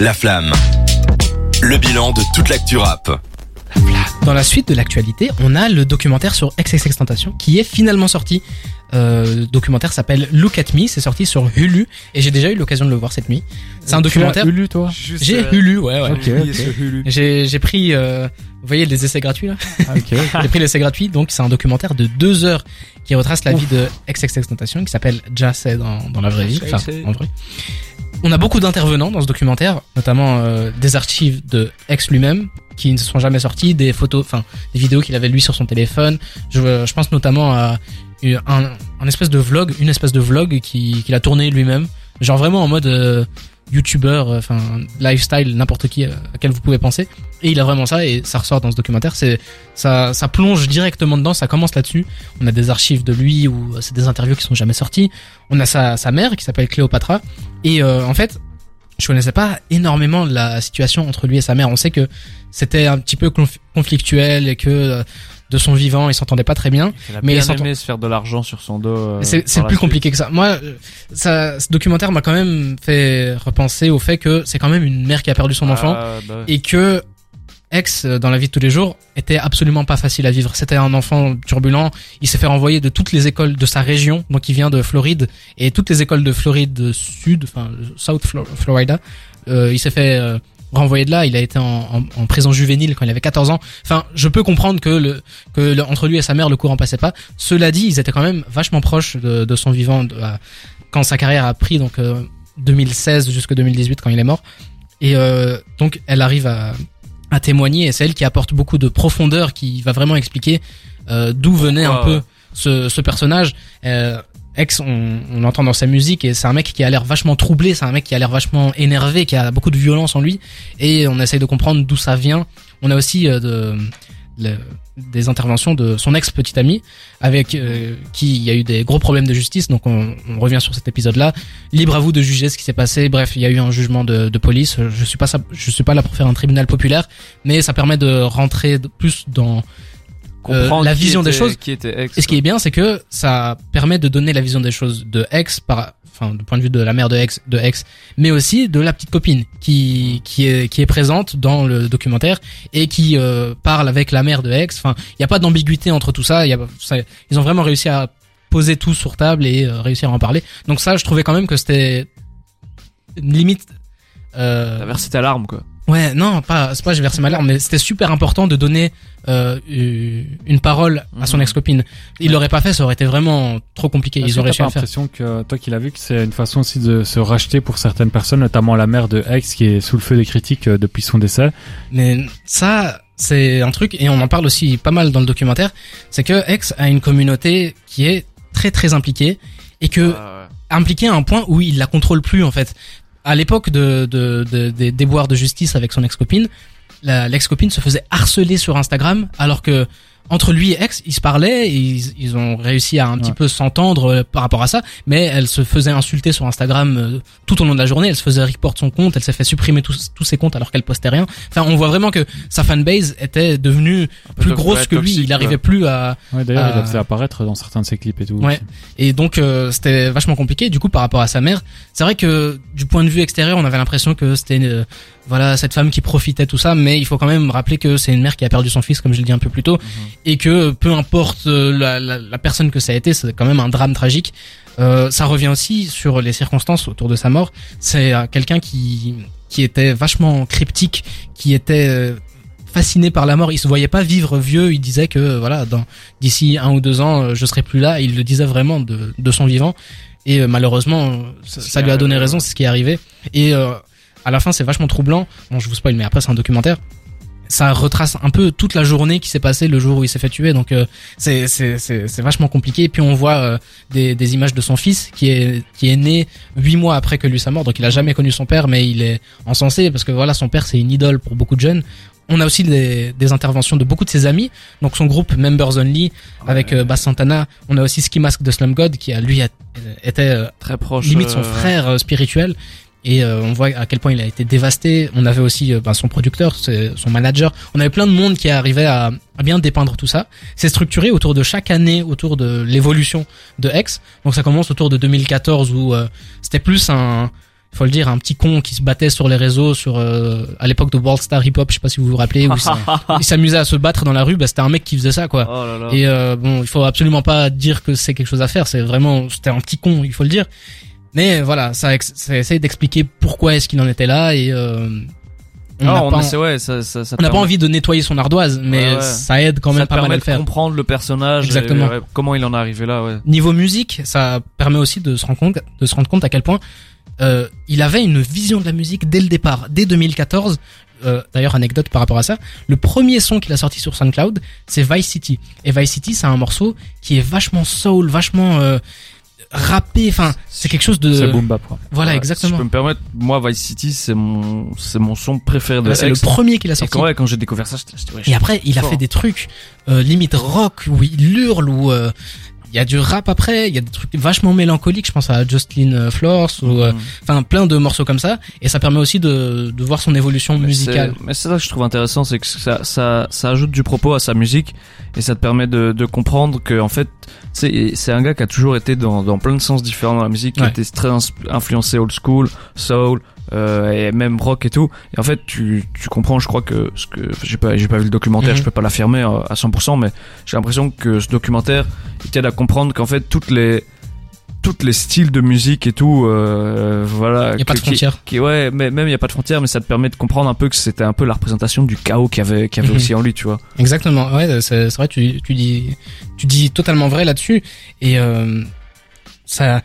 La flamme. Le bilan de toute l'actu rap. Dans la suite de l'actualité, on a le documentaire sur XXXTentacion qui est finalement sorti. Euh, le documentaire s'appelle Look at Me, c'est sorti sur Hulu et j'ai déjà eu l'occasion de le voir cette nuit. C'est un documentaire. Hulu, toi J'ai euh, Hulu, ouais, ouais. J'ai j'ai pris, euh, vous voyez les essais gratuits là. Ah, ok. J'ai pris l'essai gratuit, donc c'est un documentaire de deux heures qui retrace la vie de XXXTentacion qui s'appelle Jazz dans, dans la vraie vie, enfin, en vrai. On a beaucoup d'intervenants dans ce documentaire, notamment euh, des archives de X lui-même qui ne sont jamais sorties, des photos, enfin des vidéos qu'il avait lui sur son téléphone. Je, je pense notamment à un, un espèce de vlog, une espèce de vlog qui- qu'il a tourné lui-même, genre vraiment en mode euh, youtubeur, euh, enfin lifestyle, n'importe qui euh, à quel vous pouvez penser. Et il a vraiment ça et ça ressort dans ce documentaire. C'est ça, ça plonge directement dedans. Ça commence là-dessus. On a des archives de lui ou c'est des interviews qui sont jamais sorties. On a sa, sa mère qui s'appelle Cléopatra. Et euh, en fait, je connaissais pas énormément la situation entre lui et sa mère. On sait que c'était un petit peu conf- conflictuel et que euh, de son vivant, ils s'entendaient pas très bien. Il a Mais bien aimé se faire de l'argent sur son dos. euh, C'est plus suite. compliqué que ça. Moi, euh, ça, ce documentaire m'a quand même fait repenser au fait que c'est quand même une mère qui a perdu son enfant Ah, bah ouais. et que ex euh, dans la vie de tous les jours était absolument pas facile à vivre. C'était un enfant turbulent. Il s'est fait renvoyer de toutes les écoles de sa région, donc il vient de Floride et toutes les écoles de Floride Sud, enfin South Flo- Florida. Euh, il s'est fait euh, renvoyer de là. Il a été en, en, en prison juvénile quand il avait 14 ans. Enfin, je peux comprendre que le que le- entre lui et sa mère le courant passait pas. Cela dit, ils étaient quand même vachement proches de, de son vivant de- à- quand sa carrière a pris donc euh, 2016 jusqu'à 2018 quand il est mort. Et euh, donc elle arrive à, à témoigner et c'est elle qui apporte beaucoup de profondeur, qui va vraiment expliquer euh, d'où venait un peu ce, ce personnage. Euh, On, on l'entend dans sa musique et c'est un mec qui a l'air vachement troublé, c'est un mec qui a l'air vachement énervé, qui a beaucoup de violence en lui. Et on essaye de comprendre d'où ça vient. On a aussi euh, de, des interventions de son ex petit ami avec euh, qui il y a eu des gros problèmes de justice. Donc on, on revient sur cet épisode là libre à vous de juger ce qui s'est passé. Bref il y a eu un jugement de, de police. Je suis pas je suis pas là pour faire un tribunal populaire mais ça permet de rentrer plus dans Comprendre euh, la qui vision des choses. Qui était ex. et ce qui est bien, c'est que ça permet de donner la vision des choses de ex par, enfin, du point de vue de la mère de ex, de ex, mais aussi de la petite copine qui qui est qui est présente dans le documentaire et qui euh, parle avec la mère de ex. Enfin, il n'y a pas d'ambiguïté entre tout ça. Y a, ça- ils ont vraiment réussi à poser tout sur table et euh, réussir à en parler. Donc ça, je trouvais quand même que c'était une limite. Euh, T'as versé ta larme, quoi. Ouais, non, pas, c'est pas j'ai versé ma larme, mais c'était super important de donner euh, une parole à son Mhm. ex-copine. Il l'aurait pas fait, ça aurait été vraiment trop compliqué. Ils réussi pas l'impression que toi qui l'as vu que c'est une façon aussi de se racheter pour certaines personnes, notamment la mère de Ex qui est sous le feu des critiques euh, depuis son décès. Mais ça, c'est un truc, et on en parle aussi pas mal dans le documentaire, c'est que Ex a une communauté qui est très très impliquée et que Ah, ouais. impliqué à un point où il la contrôle plus en fait. À l'époque de, de, de- des déboires de justice avec son ex-copine, l'ex-copine se faisait harceler sur Instagram alors que entre lui et ex, ils se parlaient, et ils, ils ont réussi à un petit Ouais. peu s'entendre euh, par rapport à ça, mais elle se faisait insulter sur Instagram euh, tout au long de la journée, elle se faisait report son compte, elle s'est fait supprimer tous, tous ses comptes alors qu'elle postait rien. Enfin, on voit vraiment que sa fanbase était devenue plus to- grosse que lui, toxique, il arrivait ouais. plus à, Ouais, d'ailleurs, il Euh, a fait apparaître dans certains de ses clips et tout. Ouais. aussi. et donc euh, c'était vachement compliqué. Du coup, par rapport à sa mère, c'est vrai que du point de vue extérieur, on avait l'impression que c'était une, euh, voilà cette femme qui profitait tout ça, mais il faut quand même rappeler que c'est une mère qui a perdu son fils, comme je l'ai dit un peu plus tôt, et que peu importe euh, la, la, la personne que ça a été, c'est quand même un drame tragique. Euh, ça revient aussi sur les circonstances autour de sa mort. C'est euh, quelqu'un qui qui était vachement cryptique, qui était euh, fasciné par la mort. Il se voyait pas vivre vieux. Il disait que voilà, dans d'ici un ou deux ans, je serai plus là. Il le disait vraiment de, de son vivant. Et euh, malheureusement, ça, ça lui a donné raison. C'est ce qui est arrivé. Et euh, à la fin, c'est vachement troublant. Bon, je vous spoil, mais après, c'est un documentaire. Ça retrace un peu toute la journée qui s'est passée le jour où il s'est fait tuer. Donc euh, c'est c'est c'est c'est vachement compliqué. Et puis on voit euh, des des images de son fils qui est qui est né huit mois après que lui sa mort. Donc il a jamais connu son père, mais il est encensé parce que voilà, son père c'est une idole pour beaucoup de jeunes. On a aussi des, des interventions de beaucoup de ses amis, donc son groupe Members Only avec euh, Bass Santana. On a aussi Ski Mask de Slum God qui a lui a- était euh, Très proche. limite son euh, frère spirituel et euh, on voit à quel point il a été dévasté on avait aussi euh, ben, son producteur son manager on avait plein de monde qui arrivait à, à bien dépeindre tout ça c'est structuré autour de chaque année autour de l'évolution de X donc ça commence autour de 2014 où euh, c'était plus un il faut le dire, un petit con qui se battait sur les réseaux, sur euh, à l'époque de World Star Hip Hop, je sais pas si vous vous rappelez, où il s'amusait à se battre dans la rue. Bah, c'était un mec qui faisait ça, quoi. Oh là là. Et euh, bon, il faut absolument pas dire que c'est quelque chose à faire. C'est vraiment, c'était un petit con, il faut le dire. Mais voilà, ça, ça essaie d'expliquer pourquoi est-ce qu'il en était là et euh, on n'a pas, essaie, ouais, ça, ça, ça on n'a pas permet- envie de nettoyer son ardoise, mais Ouais, ça aide quand même pas mal à le de faire. comprendre le personnage. et, Exactement. ouais, comment il en est arrivé là, ouais. Niveau musique, ça permet aussi de se rendre compte, de se rendre compte à quel point euh, il avait une vision de la musique dès le départ, dès 2014. Euh, D'ailleurs, anecdote par rapport à ça, le premier son qu'il a sorti sur SoundCloud, c'est Vice City. Et Vice City, c'est un morceau qui est vachement soul, vachement euh, rappé. Enfin, c'est quelque chose de. C'est boom bap, quoi. Voilà, Ouais, exactement. Si je peux me permettre, moi, Vice City, c'est mon, c'est mon son préféré de Là, C'est le premier qu'il a Et sorti. quand, ouais, quand j'ai découvert ça, j'étais, j'étais, ouais, Et après, il a fait des trucs euh, limite rock où il hurle, où euh, il y a du rap après, il y a des trucs vachement mélancoliques. Je pense à Justin euh, Flores ou Mhm. enfin plein de morceaux comme ça. Et ça permet aussi de, de voir son évolution Mais musicale. Mais c'est ça que je trouve intéressant, c'est que ça, ça, ça ajoute du propos à sa musique et ça te permet de, de comprendre que en fait, c'est c'est un gars qui a toujours été dans, dans plein de sens différents dans la musique, qui Ouais. était très influencé old school, soul. Euh, et même rock et tout et en fait tu tu comprends je crois que ce que j'ai pas j'ai pas vu le documentaire Mhm. je peux pas l'affirmer euh, à 100% mais j'ai l'impression que ce documentaire il t'aide à comprendre qu'en fait toutes les toutes les styles de musique et tout euh, voilà Il n'y a pas de qui- frontières. qui ouais mais même il y a pas de frontières mais ça te permet de comprendre un peu que c'était un peu la représentation du chaos qu'il y avait qu'il y avait Mhm. aussi en lui tu vois Exactement. Ouais, c'est c'est vrai. Tu, tu dis, tu dis totalement vrai là-dessus. Et euh, ça,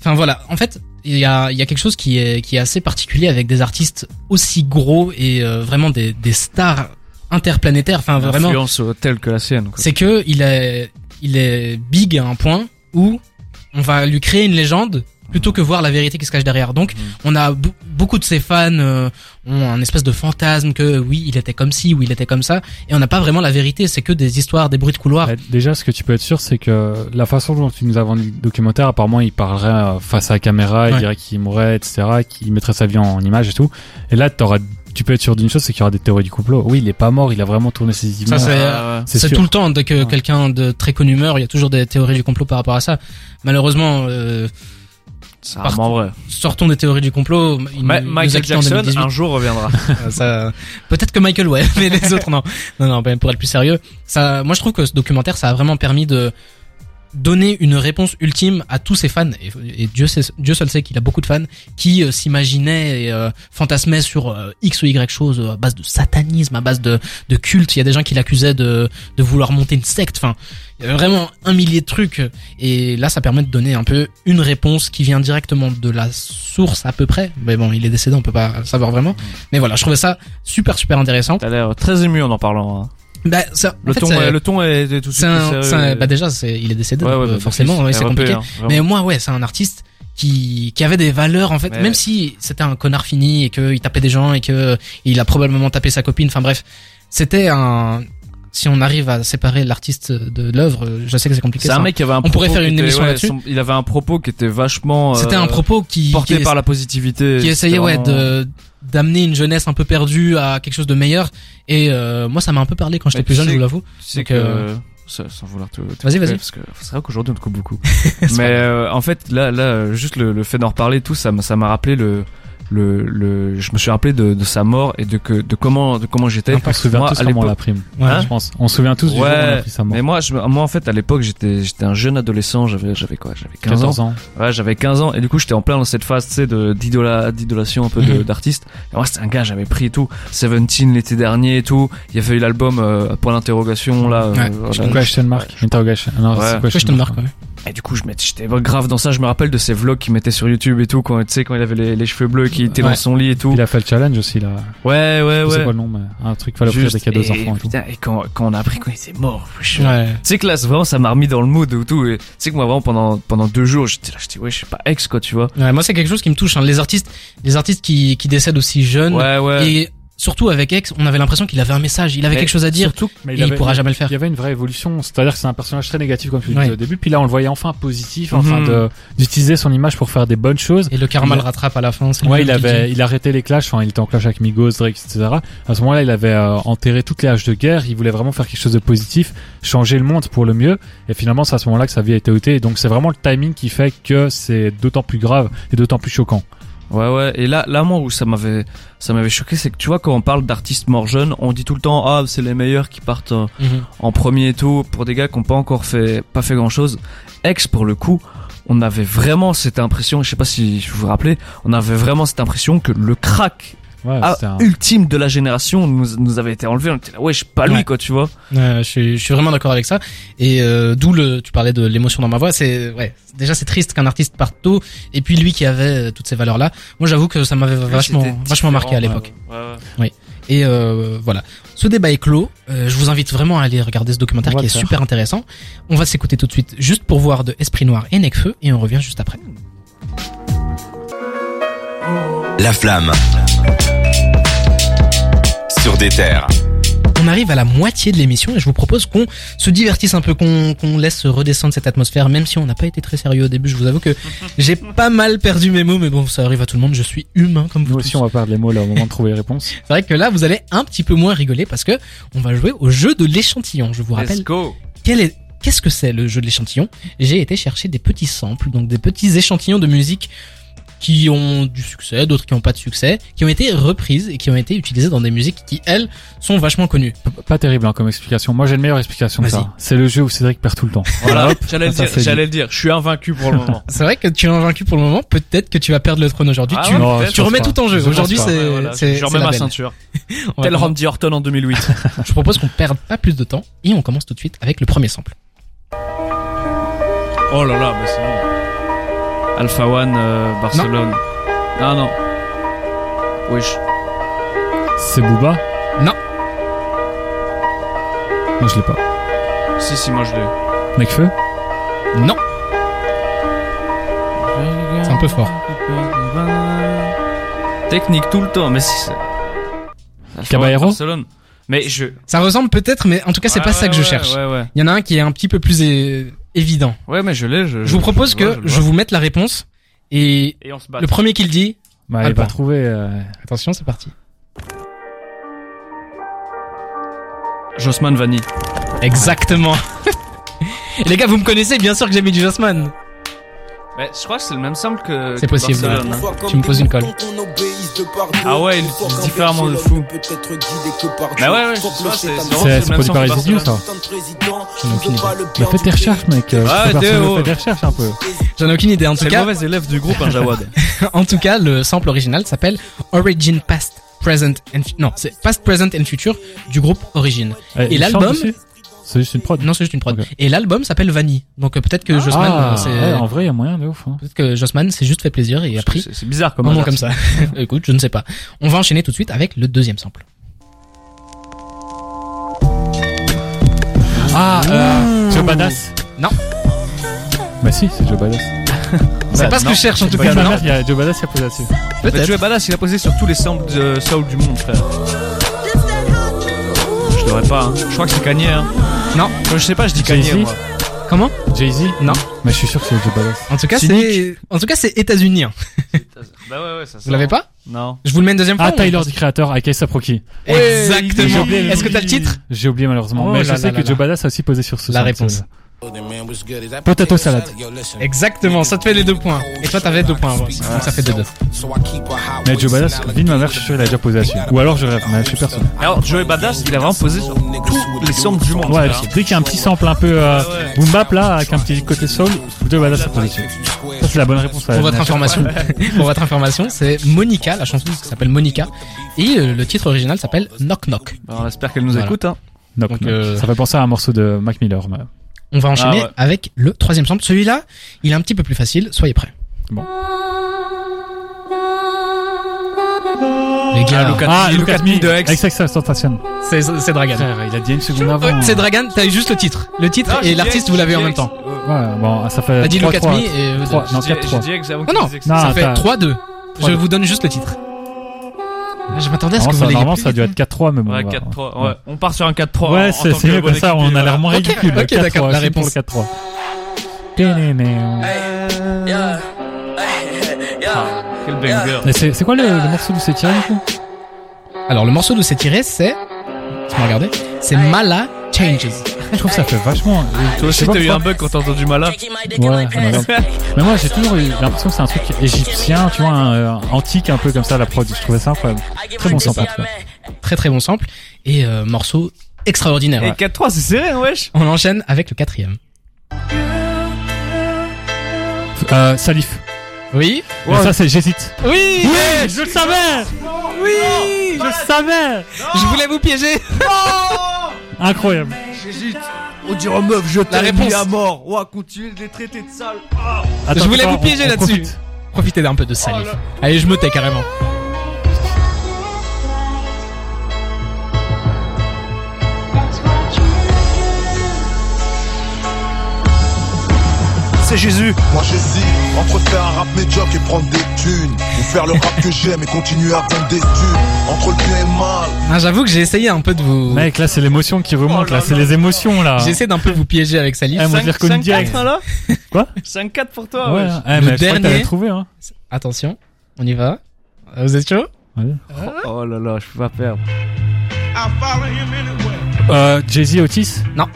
enfin voilà. En fait, il y a, il y a quelque chose qui est, qui est assez particulier avec des artistes aussi gros et euh, vraiment des, des stars interplanétaires. Enfin vraiment. influence euh, telle que la sienne c'est que il est il est big à un point où on va lui créer une légende plutôt que voir la vérité qui se cache derrière. Donc Mhm. on a beaucoup de ses fans euh, ont un espèce de fantasme que oui, il était comme ci ou il était comme ça et on n'a pas vraiment la vérité, c'est que des histoires, des bruits de couloir. Bah, déjà, ce que tu peux être sûr, c'est que la façon dont tu nous as vendu le documentaire, apparemment, il parlerait euh, face à la caméra, il Ouais. dirait qu'il mourrait, etc., qu'il mettrait sa vie en image et tout. Et là, t'auras, tu peux être sûr d'une chose, c'est qu'il y aura des théories du complot. Oui, il est pas mort, il a vraiment tourné ses Ça, images. c'est- Ah, tout le temps dès que Ouais. quelqu'un de très connu meurt, il y a toujours des théories du complot par rapport à ça. Malheureusement, euh, c'est vrai sortons des théories du complot. Ma- nous- Michael Jackson 2018. un jour reviendra ça peut-être que Michael ouais mais les autres non non non pour être plus sérieux ça moi je trouve que ce documentaire ça a vraiment permis de donner une réponse ultime à tous ses fans et, et Dieu sait, Dieu seul sait qu'il a beaucoup de fans qui euh, s'imaginaient et euh, fantasmaient sur euh, x ou y chose à base de satanisme à base de de culte. Il y a des gens qui l'accusaient de de vouloir monter une secte. Enfin il y avait vraiment un millier de trucs. Et là ça permet de donner un peu une réponse qui vient directement de la source à peu près. Mais bon il est décédé on peut pas savoir vraiment. Mais voilà je trouvais ça super super intéressant. T'as l'air très ému en en parlant hein. Bah, ça, le fait, ton est- le ton est, est tout de suite un, bah déjà c'est il est décédé Ouais, ouais, euh, bah, forcément ouais, c'est compliqué. hein, mais moi ouais c'est un artiste qui qui avait des valeurs en fait Mais- même si c'était un connard fini et que il tapait des gens et que il a probablement tapé sa copine enfin bref c'était un si on arrive à séparer l'artiste de l'œuvre je sais que c'est compliqué c'est un ça. mec qui avait un On pourrait propos faire une était- émission ouais, là-dessus. son- il avait un propos qui était vachement c'était euh, un propos qui porté qui, par la positivité qui essayait C'était ouais vraiment- de d'amener une jeunesse un peu perdue à quelque chose de meilleur et euh, moi ça m'a un peu parlé quand j'étais plus jeune je vous l'avoue Donc, que euh, sans vouloir te, te Vas-y, vas-y. parce que c'est vrai qu'aujourd'hui on te coupe beaucoup C'est mais euh, en fait là là euh, juste le, le fait d'en reparler tout ça ça m'a rappelé le le le je me suis rappelé de, de sa mort et de que de comment de comment j'étais On se souvient Moi, tous à comment on l'époque- l'a pris. Ouais. je pense. On se souvient tous du jour où on a ouais pris sa mort. mais moi je moi en fait à l'époque j'étais j'étais un jeune adolescent j'avais j'avais quoi? J'avais 15 ans 14 ans. Ouais, j'avais 15 ans et du coup j'étais en plein dans cette phase, tu sais, de d'idola, d'idolation un peu Mhm. d'artiste. Et moi c'était un gars, j'avais pris et tout, Seventeen l'été dernier et tout. Il y avait eu l'album euh, point d'interrogation là. Ouais, euh, je voilà. Question mark. Interrogation. Non, Ouais. c'est question mark ouais. Et du coup je j'étais grave dans ça. Je me rappelle de ces vlogs qu'il mettait sur YouTube et tout quand tu sais quand il avait les, les cheveux bleus, qui était Ouais. dans son lit et tout. Il a fait le challenge aussi, là. Ouais ouais Je ouais. pas le nom, mais un truc fallait offrir des cadeaux aux et, enfants et tout. et quand, quand on a appris qu'on était mort, je- ouais tu sais que là, c'est vraiment, ça m'a remis dans le mood et tout. Et tu sais que moi, vraiment, pendant, pendant deux jours, j'étais là, j'étais, ouais, je suis pas ex, quoi, tu vois. Ouais, moi c'est quelque chose qui me touche. Hein. Les artistes, les artistes qui, qui décèdent aussi jeunes Ouais, ouais. et surtout avec X, on avait l'impression qu'il avait un message, il avait Mais quelque chose à dire Surtout, mais et il pourra jamais le faire. Il y avait une vraie évolution, c'est-à-dire que c'est un personnage très négatif comme tu Ouais. disais au début, puis là on le voyait enfin positif, enfin Mhm. d'utiliser son image pour faire des bonnes choses. Et le karma Il le rattrape à la fin. Ouais, il avait, il arrêtait les clashs, enfin il était en clash avec Migos, Drake, etc. À ce moment-là, il avait euh, enterré toutes les haches de guerre, il voulait vraiment faire quelque chose de positif, changer le monde pour le mieux, et finalement c'est à ce moment-là que sa vie a été ôtée, et donc c'est vraiment le timing qui fait que c'est d'autant plus grave et d'autant plus choquant. Ouais, ouais. Et là, là, moi, où ça m'avait, ça m'avait choqué, c'est que tu vois, quand on parle d'artistes morts jeunes, on dit tout le temps, ah, c'est les meilleurs qui partent euh, Mhm. en premier et tout, pour des gars qui n'ont pas encore fait, pas fait grand chose. Ex, pour le coup, on avait vraiment cette impression, je sais pas si vous vous rappelez, on avait vraiment cette impression que le crack Ouais, ah, un- ultime de la génération nous, nous avait été enlevé. On était là, ouais, je suis pas lui, Ouais. quoi, tu vois. Ouais, je, suis, je suis vraiment d'accord avec ça. Et euh, d'où le, tu parlais de l'émotion dans ma voix. C'est ouais, déjà c'est triste qu'un artiste parte tôt. Et puis lui qui avait euh, toutes ces valeurs là. Moi j'avoue que ça m'avait vachement, vachement marqué à l'époque. ouais, ouais, ouais. Et euh, voilà. Ce débat est clos. Euh, je vous invite vraiment à aller regarder ce documentaire On va qui est faire. super intéressant. On va s'écouter tout de suite juste pour voir de Esprit Noir et Necfeu et on revient juste après. La flamme. Sur des terres. On arrive à la moitié de l'émission et je vous propose qu'on se divertisse un peu, qu'on qu'on laisse redescendre cette atmosphère, même si on n'a pas été très sérieux au début. Je vous avoue que j'ai pas mal perdu mes mots, mais bon, ça arrive à tout le monde. Je suis humain comme vous Nous tous. aussi, on va perdre les mots là au moment de trouver les réponses. C'est vrai que là, vous allez un petit peu moins rigoler parce que on va jouer au jeu de l'échantillon. Je vous rappelle Let's go. quel est qu'est-ce que c'est le jeu de l'échantillon? J'ai été chercher des petits samples, donc des petits échantillons de musique qui ont du succès, d'autres qui n'ont pas de succès, qui ont été reprises et qui ont été utilisées dans des musiques qui elles sont vachement connues. P- Pas terrible hein, comme explication. Moi, j'ai une meilleure explication que ça. C'est le jeu où Cédric perd tout le temps. Voilà, Hop, j'allais le dire, j'allais le dire. Je suis invaincu pour le moment. C'est vrai que tu es invaincu pour le moment, peut-être que tu vas perdre le trône aujourd'hui. Ah tu Non, remets pas. tout en jeu. Je Aujourd'hui, c'est Ouais, voilà, c'est je remets ma belle. ceinture. Tel Randy Orton en 2008. Je propose qu'on perde pas plus de temps et on commence tout de suite avec le premier sample. Oh là là, mais c'est bon. Alpha One, euh, Barcelone. Ah non. Wesh. C'est Booba Non. Non, je l'ai pas. Si, si, moi je l'ai. Necfeu Non, c'est un peu fort. Technique tout le temps, mais si c'est. Caballero One, Barcelone. Mais je. Ça ressemble peut-être, mais en tout cas, c'est Ouais, pas ça ouais, que je ouais, cherche. Ouais, ouais. Il y en a un qui est un petit peu plus é- évident. Ouais, mais je l'ai. Je, Je vous propose je le vois, que je vous mette la réponse et Et on se bat. le premier qui le dit, Bah, Ah, il va trouver. euh, attention, c'est parti. Jossman Vanny. Exactement. les gars, vous me connaissez, bien sûr que j'ai mis du Jossman. Mais je crois que c'est le même simple que. C'est possible, Barcelone, ouais. hein. Tu me poses une colle. Ah ouais, il utilise différemment de fou. Bah ouais, ouais, c'est- c'est C'est c'est produit par les idiots, ça. J'en ai aucune idée. Bah, faites tes recherches, mec. Ah, ne fait des recherches un peu. J'en ai aucune idée. En tout C'est le cas, mauvais élève du groupe, un Jawad. en tout cas, le sample original s'appelle Origin Past, Present and non, c'est Past, Present and Future du groupe Origin. Il l'album C'est juste une prod. Non, c'est juste une prod. Et l'album s'appelle Vanille. Donc euh, peut-être que Jossman, Ah, euh, c'est ouais, en vrai, il y a moyen de ouf. Hein. peut-être que Jossman s'est juste fait plaisir et a pris C'est bizarre comme un comme ça. Écoute, je ne sais pas. On va enchaîner tout de suite avec le deuxième sample. Ah, euh, Joe Badass. Non. Bah si, c'est Joe Badass. C'est Bah, pas ce que je cherche en tout cas. Non, il y a Joe Badass qui a posé là-dessus. Fait, peut-être. Joey Badass, il a posé sur tous les samples de soul du monde, frère. Je devrais pas, hein. Je crois que c'est Kanye, hein. Non. Je sais pas, je dis Kanye, Jay-Z moi. Comment? Jay-Z Non. Mais je suis sûr que c'est Joe Badass. En tout cas, c'est en tout cas c'est états-unien. Bah ouais, ouais, ça Vous l'avez pas? Non. Je vous le mets une deuxième fois. Ah, Tyler, du créateur, avec Ace Proki. Exactement. Est-ce que t'as le titre? J'ai oublié malheureusement. Oh mais je là sais là que là Joe. Badass a aussi posé sur ce La réponse. Potato salad. Exactement, ça te fait les deux points. Et toi t'avais deux points avant aussi. Donc ça fait deux deux. Mais Joe Badass, vie de ma mère, je suis sûr qu'il a déjà posé là-dessus. Ou alors je rêve, mais je suis persuadé. Alors, Joey Badass, il a vraiment posé sur tous les samples du monde. Ouais, dès qu'il y a un petit sample un peu euh, boom bap là, avec un petit côté soul, Joe Badass a posé dessus. Ça, c'est la bonne réponse. Pour votre information, pour votre information, c'est Monica, la chanson s'appelle Monica, et euh, le titre original s'appelle Knock Knock. Bah, on espère qu'elle nous Voilà. écoute, hein. Donc, non. euh, Ça fait penser à un morceau de Mac Miller. mais- On va enchaîner Ah ouais. avec le troisième sample. Celui-là, il est un petit peu plus facile. Soyez prêts. Les gars, Lucas- Ah, Lucas Lucas Me de X. X Sensation. c'est c'est Dragan. Frère, il a dit une seconde avant. C'est Dragan. T'as eu juste le titre, le titre Non, j'ai et l'artiste vous l'avez en même temps. Ouais, bon, ça fait. T'as dit 3, Lucas 3, Me et trois, non, J'ai- 4 j'ai 3. dit X avant Non non, ça fait attends. 3-2. Je 3-2. vous donne juste le titre. Je m'attendais à ce que Normalement, vous ça, normalement, plus ça a dû être 4-3, mais bon. Ouais, on va- 4-3. Ouais. On part sur un 4-3. Ouais, c'est que mieux comme ça, on a euh, l'air moins Ok, ridicule. ok, 4-3, d'accord, la je suis pour réponse. le 4-3. Ténénéo. Quel banger. Mais c'est c'est quoi le, le morceau d'où c'est tiré du coup? Alors le morceau d'où c'est tiré, c'est, tu m'as regardé, c'est Mala Changes. Je trouve que ça fait vachement. Toi Je aussi, t'as eu un bug quand t'as entendu Mala Ouais, mais moi j'ai toujours eu l'impression que c'est un truc égyptien, tu vois, un, euh, antique un peu comme ça la prod. Je trouvais ça incroyable. Très bon sample. Très très bon sample et euh, morceau extraordinaire. Et 4-3, c'est serré, hein, wesh On enchaîne avec le quatrième. Euh, Salif. Oui. Mais ça c'est j'hésite. Oui. Oui, je le savais. Oui. Je le savais. Je voulais vous piéger. Incroyable. J'hésite. On dirait meuf, je réponse. à mort. Ouah, continue de les traiter de sales. Attends, Je voulais vous piéger là-dessus. profite. Profitez d'un peu de salif. Allez, je me tais carrément. C'est Jésus. Moi j'hésite entre faire un rap médiocre et prendre des thunes Ou faire le rap que j'aime et continuer à vendre des thunes Entre le bien et le mal Ah, J'avoue que j'ai essayé un peu de vous. Mec, là c'est l'émotion qui remonte, Oh là là c'est les émotions là. J'ai essayé d'un peu vous piéger avec. Eh, reconnu direct. 5-4 là Quoi 5-4 pour toi, Ouais, wesh. eh, mais Le je crois que dernier- t'avais trouvé hein. Attention, on y va. Vous êtes chaud? Oh là là, je peux pas perdre. Euh, Jay-Z Otis? Non.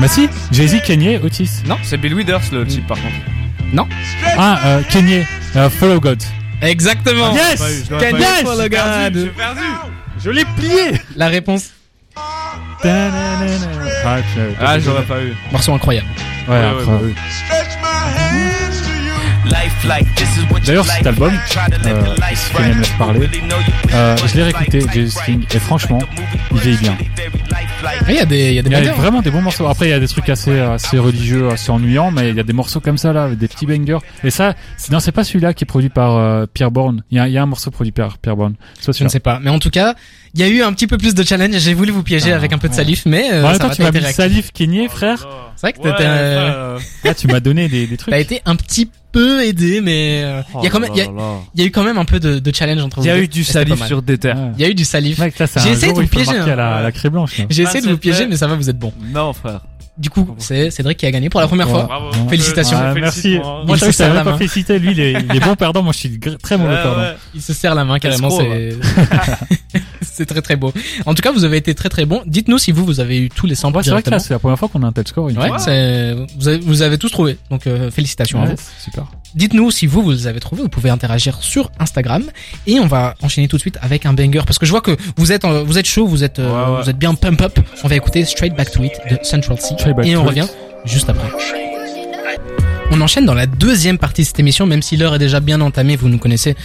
Bah si, Jay-Z Kanye Otis. C'est Bill Withers le type par contre. Ah, euh, Kanye, euh, Follow God. Exactement. Yes Kanye the God. perdu. Je l'ai plié La réponse? Ah, Ah, j'aurais pas eu. Morceau incroyable. Ouais, ouais, D'ailleurs, cet album, euh, si Kanye me laisse parler, euh, je l'ai réécouté, Jay Sting, et franchement, il vieillit bien. Ah, Il y a des, il y a des Il y a bangers. vraiment des bons morceaux. Après, il y a des trucs assez, assez religieux, assez ennuyants, mais il y a des morceaux comme ça, là, avec des petits bangers. Et ça, c'est- non, c'est pas celui-là qui est produit par euh, Pierre Bourne. Il y a, il y a un morceau produit par Pierre Bourne. Soit Je ne sais pas. Mais en tout cas, il y a eu un petit peu plus de challenge. J'ai voulu vous piéger Ah, avec un peu de ouais. salif, mais euh, En même temps, va, tu m'as mis. Salif Kenyé, frère. C'est vrai que t'étais, euh, Là, tu m'as donné des, des trucs. t'as été un petit peu aidé, mais euh, il y a quand même, il y a, il y a eu quand même un peu de, de challenge entre Il vous. y a eu du salif sur des terres. Ouais. Il y a eu du salif. J'ai essayé de vous il piéger, la, la. J'ai essayé de vous piéger, mais ça va, vous êtes bon. Non, frère. Du coup, c'est Cédric qui a gagné pour la première fois. Bravo. Félicitations. Ah, merci. Moi, je t'avais la pas main. félicité. Lui, il est, il est bon perdant. Moi, je suis très mauvais Ouais, perdant. ouais. Il se serre la main carrément, Escroc, c'est c'est très très beau. En tout cas, vous avez été très très bon. Dites-nous si vous vous avez eu tous les samples Ouais, c'est vrai que là, c'est la première fois qu'on a un tel score. c'est vous avez, vous avez tous trouvé. Donc euh, félicitations à vous. super. Dites-nous si vous vous les avez trouvés. Vous pouvez interagir sur Instagram et on va enchaîner tout de suite avec un banger parce que je vois que vous êtes euh, vous êtes chaud, vous êtes euh, Ouais, ouais. vous êtes bien pump up. On va écouter Straight Back to It de Central C et on It. revient juste après. On enchaîne dans la deuxième partie de cette émission, même si l'heure est déjà bien entamée, vous nous connaissez.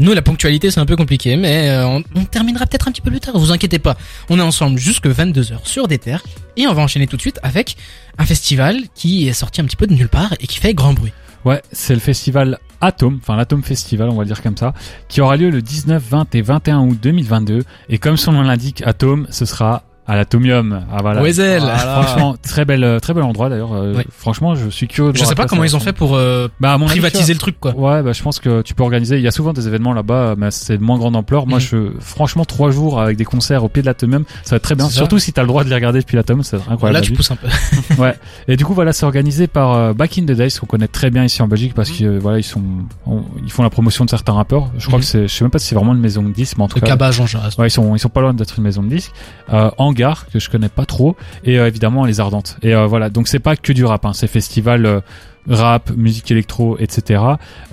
Nous, la ponctualité, c'est un peu compliqué, mais euh, on, on terminera peut-être un petit peu plus tard, vous inquiétez pas. On est ensemble jusque 22h sur des terres, et on va enchaîner tout de suite avec un festival qui est sorti un petit peu de nulle part et qui fait grand bruit. Ouais, c'est le festival Atom, enfin l'Atom Festival, on va dire comme ça, qui aura lieu le 19, 20 et 21 août 2022. Et comme son nom l'indique, Atom, ce sera à l'Atomium. Ah voilà. Voilà. Franchement, très bel, euh, très bel endroit d'ailleurs. Euh. Franchement, je suis curieux. de Je sais pas comment ça ils ont fait pour euh, Bah, à mon avis, tu privatiser le truc, quoi. Ouais, bah, je pense que tu peux organiser. Il y a souvent des événements là-bas, mais c'est de moins grande ampleur. Moi, Mhm. je, franchement, trois jours avec des concerts au pied de l'Atomium, ça va être très bien. C'est ça. Surtout si t'as le droit de les regarder depuis l'Atomium, c'est incroyable. Là, tu pousses un peu. Ouais. Et du coup, voilà, c'est organisé par euh, Back in the Days, qu'on connaît très bien ici en Belgique, parce Mhm. que euh, voilà, ils sont, on- ils font la promotion de certains rappeurs. Je crois Mhm. que c'est, je sais même pas si c'est vraiment une maison de disques, mais en tout Le cas. Jean Jass. Ouais, ils sont, ils sont pas loin d'être une maison de disques. Euh, Hangar, que je connais pas trop, et euh, évidemment les Ardentes. Et euh, voilà, donc c'est pas que du rap, hein, c'est festival euh, rap, musique électro, etc.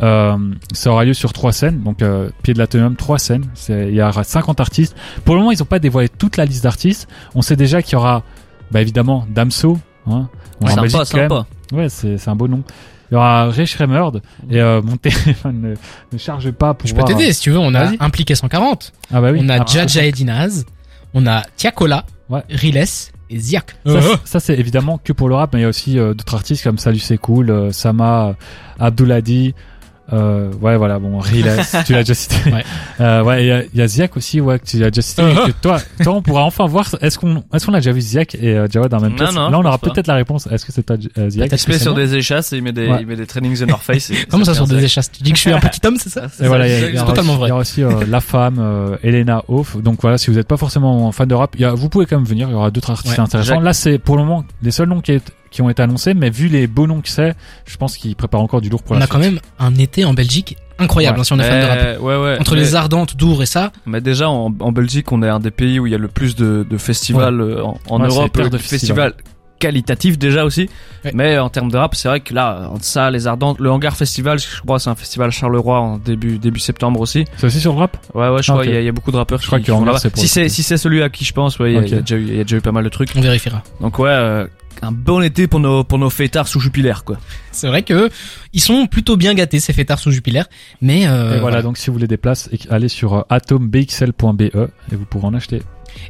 Euh, ça aura lieu sur trois scènes, donc euh, pied de l'Atomium, trois scènes. Il y aura 50 artistes. Pour le moment, ils ont pas dévoilé toute la liste d'artistes. On sait déjà qu'il y aura, bah évidemment, Damso. Hein, On Belgique, Sympa, quand même. sympa. Ouais, c'est c'est un beau nom. Il y aura Ray Schremerd et euh, mon téléphone ne, ne charge pas pour Je peux t'aider si tu veux. On a impliqué 140. Ah bah oui. On a Ah, Jaja Edinaz. On a Tiakola. Ouais. Riles et Ziak. Ça, c'est- ça, c'est évidemment que pour le rap, mais il y a aussi euh, d'autres artistes comme Salut c'est cool, euh, Sama, euh, Abdouladi, euh, ouais voilà bon tu l'as déjà cité. Ouais. Euh, ouais, il y a- il y, a Ziak aussi, ouais que tu l'as déjà cité. Que toi, toi, on pourra enfin voir. Est-ce qu'on, est-ce qu'on a déjà vu Ziak et euh, Jawad en même Non, temps non, Là, on aura peut-être la réponse. Est-ce que c'est pas euh, Ziak? Il se met sur des échasses et il met des, Ouais. il met des trainings in our face. et- Comment ça sur des échasses? Tu dis que je suis un petit homme, c'est ça? Et voilà, il y a- c'est aura totalement aussi- vrai. il y aura aussi euh, La Femme, euh, Elena Hoff. Donc voilà, si vous n'êtes pas forcément fan de rap, il y a, vous pouvez quand même venir. Il y aura d'autres artistes Ouais. intéressants. Là, c'est pour le moment les seuls noms qui, est- qui ont été annoncés, mais vu les beaux noms que c'est, je pense qu'ils préparent encore du lourd pour On la a quand suite. même un été en Belgique incroyable Ouais. hein, si on est fan de rap. Ouais, ouais. Entre mais, les Ardentes, Dour et ça, mais déjà en, en Belgique, on est un des pays où il y a le plus de, de festivals euh, en, en Europe, euh, de de festivals qualitatifs déjà aussi. Ouais. Mais en termes de rap, c'est vrai que là, entre ça, les Ardentes, le Hangar Festival, je crois, c'est un festival Charleroi en début début septembre aussi. C'est aussi sur le rap? Ouais, ouais, je Ah, crois il y, a- il y a beaucoup de rappeurs Je crois qui, qui vont pour Si c'est si c'est celui à qui je pense, ouais, il y a- y, déjà eu il y a déjà eu pas mal de trucs. on vérifiera. Donc ouais, euh, un bon été pour nos pour nos fêtards sous Jupiler quoi. C'est vrai que ils sont plutôt bien gâtés ces fêtards sous Jupiler, mais euh, Et voilà, donc si vous voulez des places, allez sur euh, atombxl.be et vous pourrez en acheter.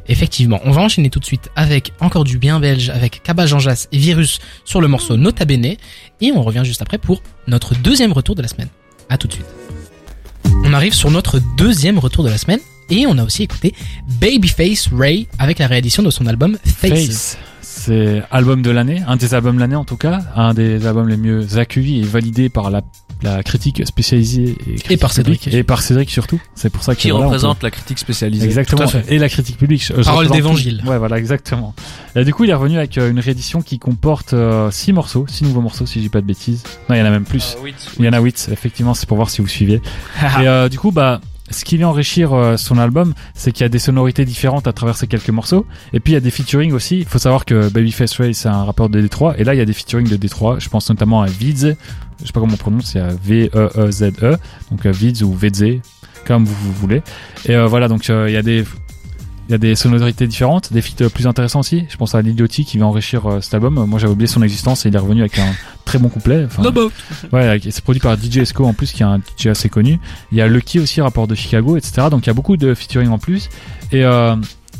Effectivement, on va enchaîner tout de suite avec encore du bien belge, avec Kaba Jean Jass et Virus sur le morceau Nota Bene, et on revient juste après pour notre deuxième retour de la semaine. À tout de suite. On arrive sur notre deuxième retour de la semaine, et on a aussi écouté Babyface Ray avec la réédition de son album. Face. C'est album de l'année, un des albums de l'année en tout cas, un des albums les mieux accueillis et validés par la, la critique spécialisée et, critique par Cédric. publique. et par Cédric surtout. C'est pour ça que Qui voilà, représente la critique spécialisée. exactement Tout à fait. et la critique publique. Je- je Parole d'évangile. Ouais, voilà, exactement. Et du coup, il est revenu avec euh, une réédition qui comporte euh, six morceaux, six nouveaux morceaux si je dis pas de bêtises. Non, il y en a même plus. Il y en a 8, effectivement, c'est pour voir si vous suivez. Et euh, du coup, bah, ce qui vient enrichir euh, son album, c'est qu'il y a des sonorités différentes à travers ces quelques morceaux. Et puis il y a des featuring aussi. Il faut savoir que Babyface Ray, c'est un rappeur de Détroit. Et là, il y a des featuring de Détroit. Je pense notamment à Vids. Je sais pas comment on prononce, c'est V-E-E-Z-E. Donc euh, Vids ou Vedze, comme vous, vous voulez. Et euh, voilà, donc euh, il y a des... Il y a des sonorités différentes, des feats plus intéressants aussi. Je pense à Liliotti qui vient enrichir euh, cet album. Moi, j'avais oublié son existence et il est revenu avec un très bon couplet. Enfin. Ouais, c'est produit par DJ Esco en plus, qui est un DJ assez connu. Il y a Lucky aussi, rapport de Chicago, etc. Donc il y a beaucoup de featuring en plus. Et euh,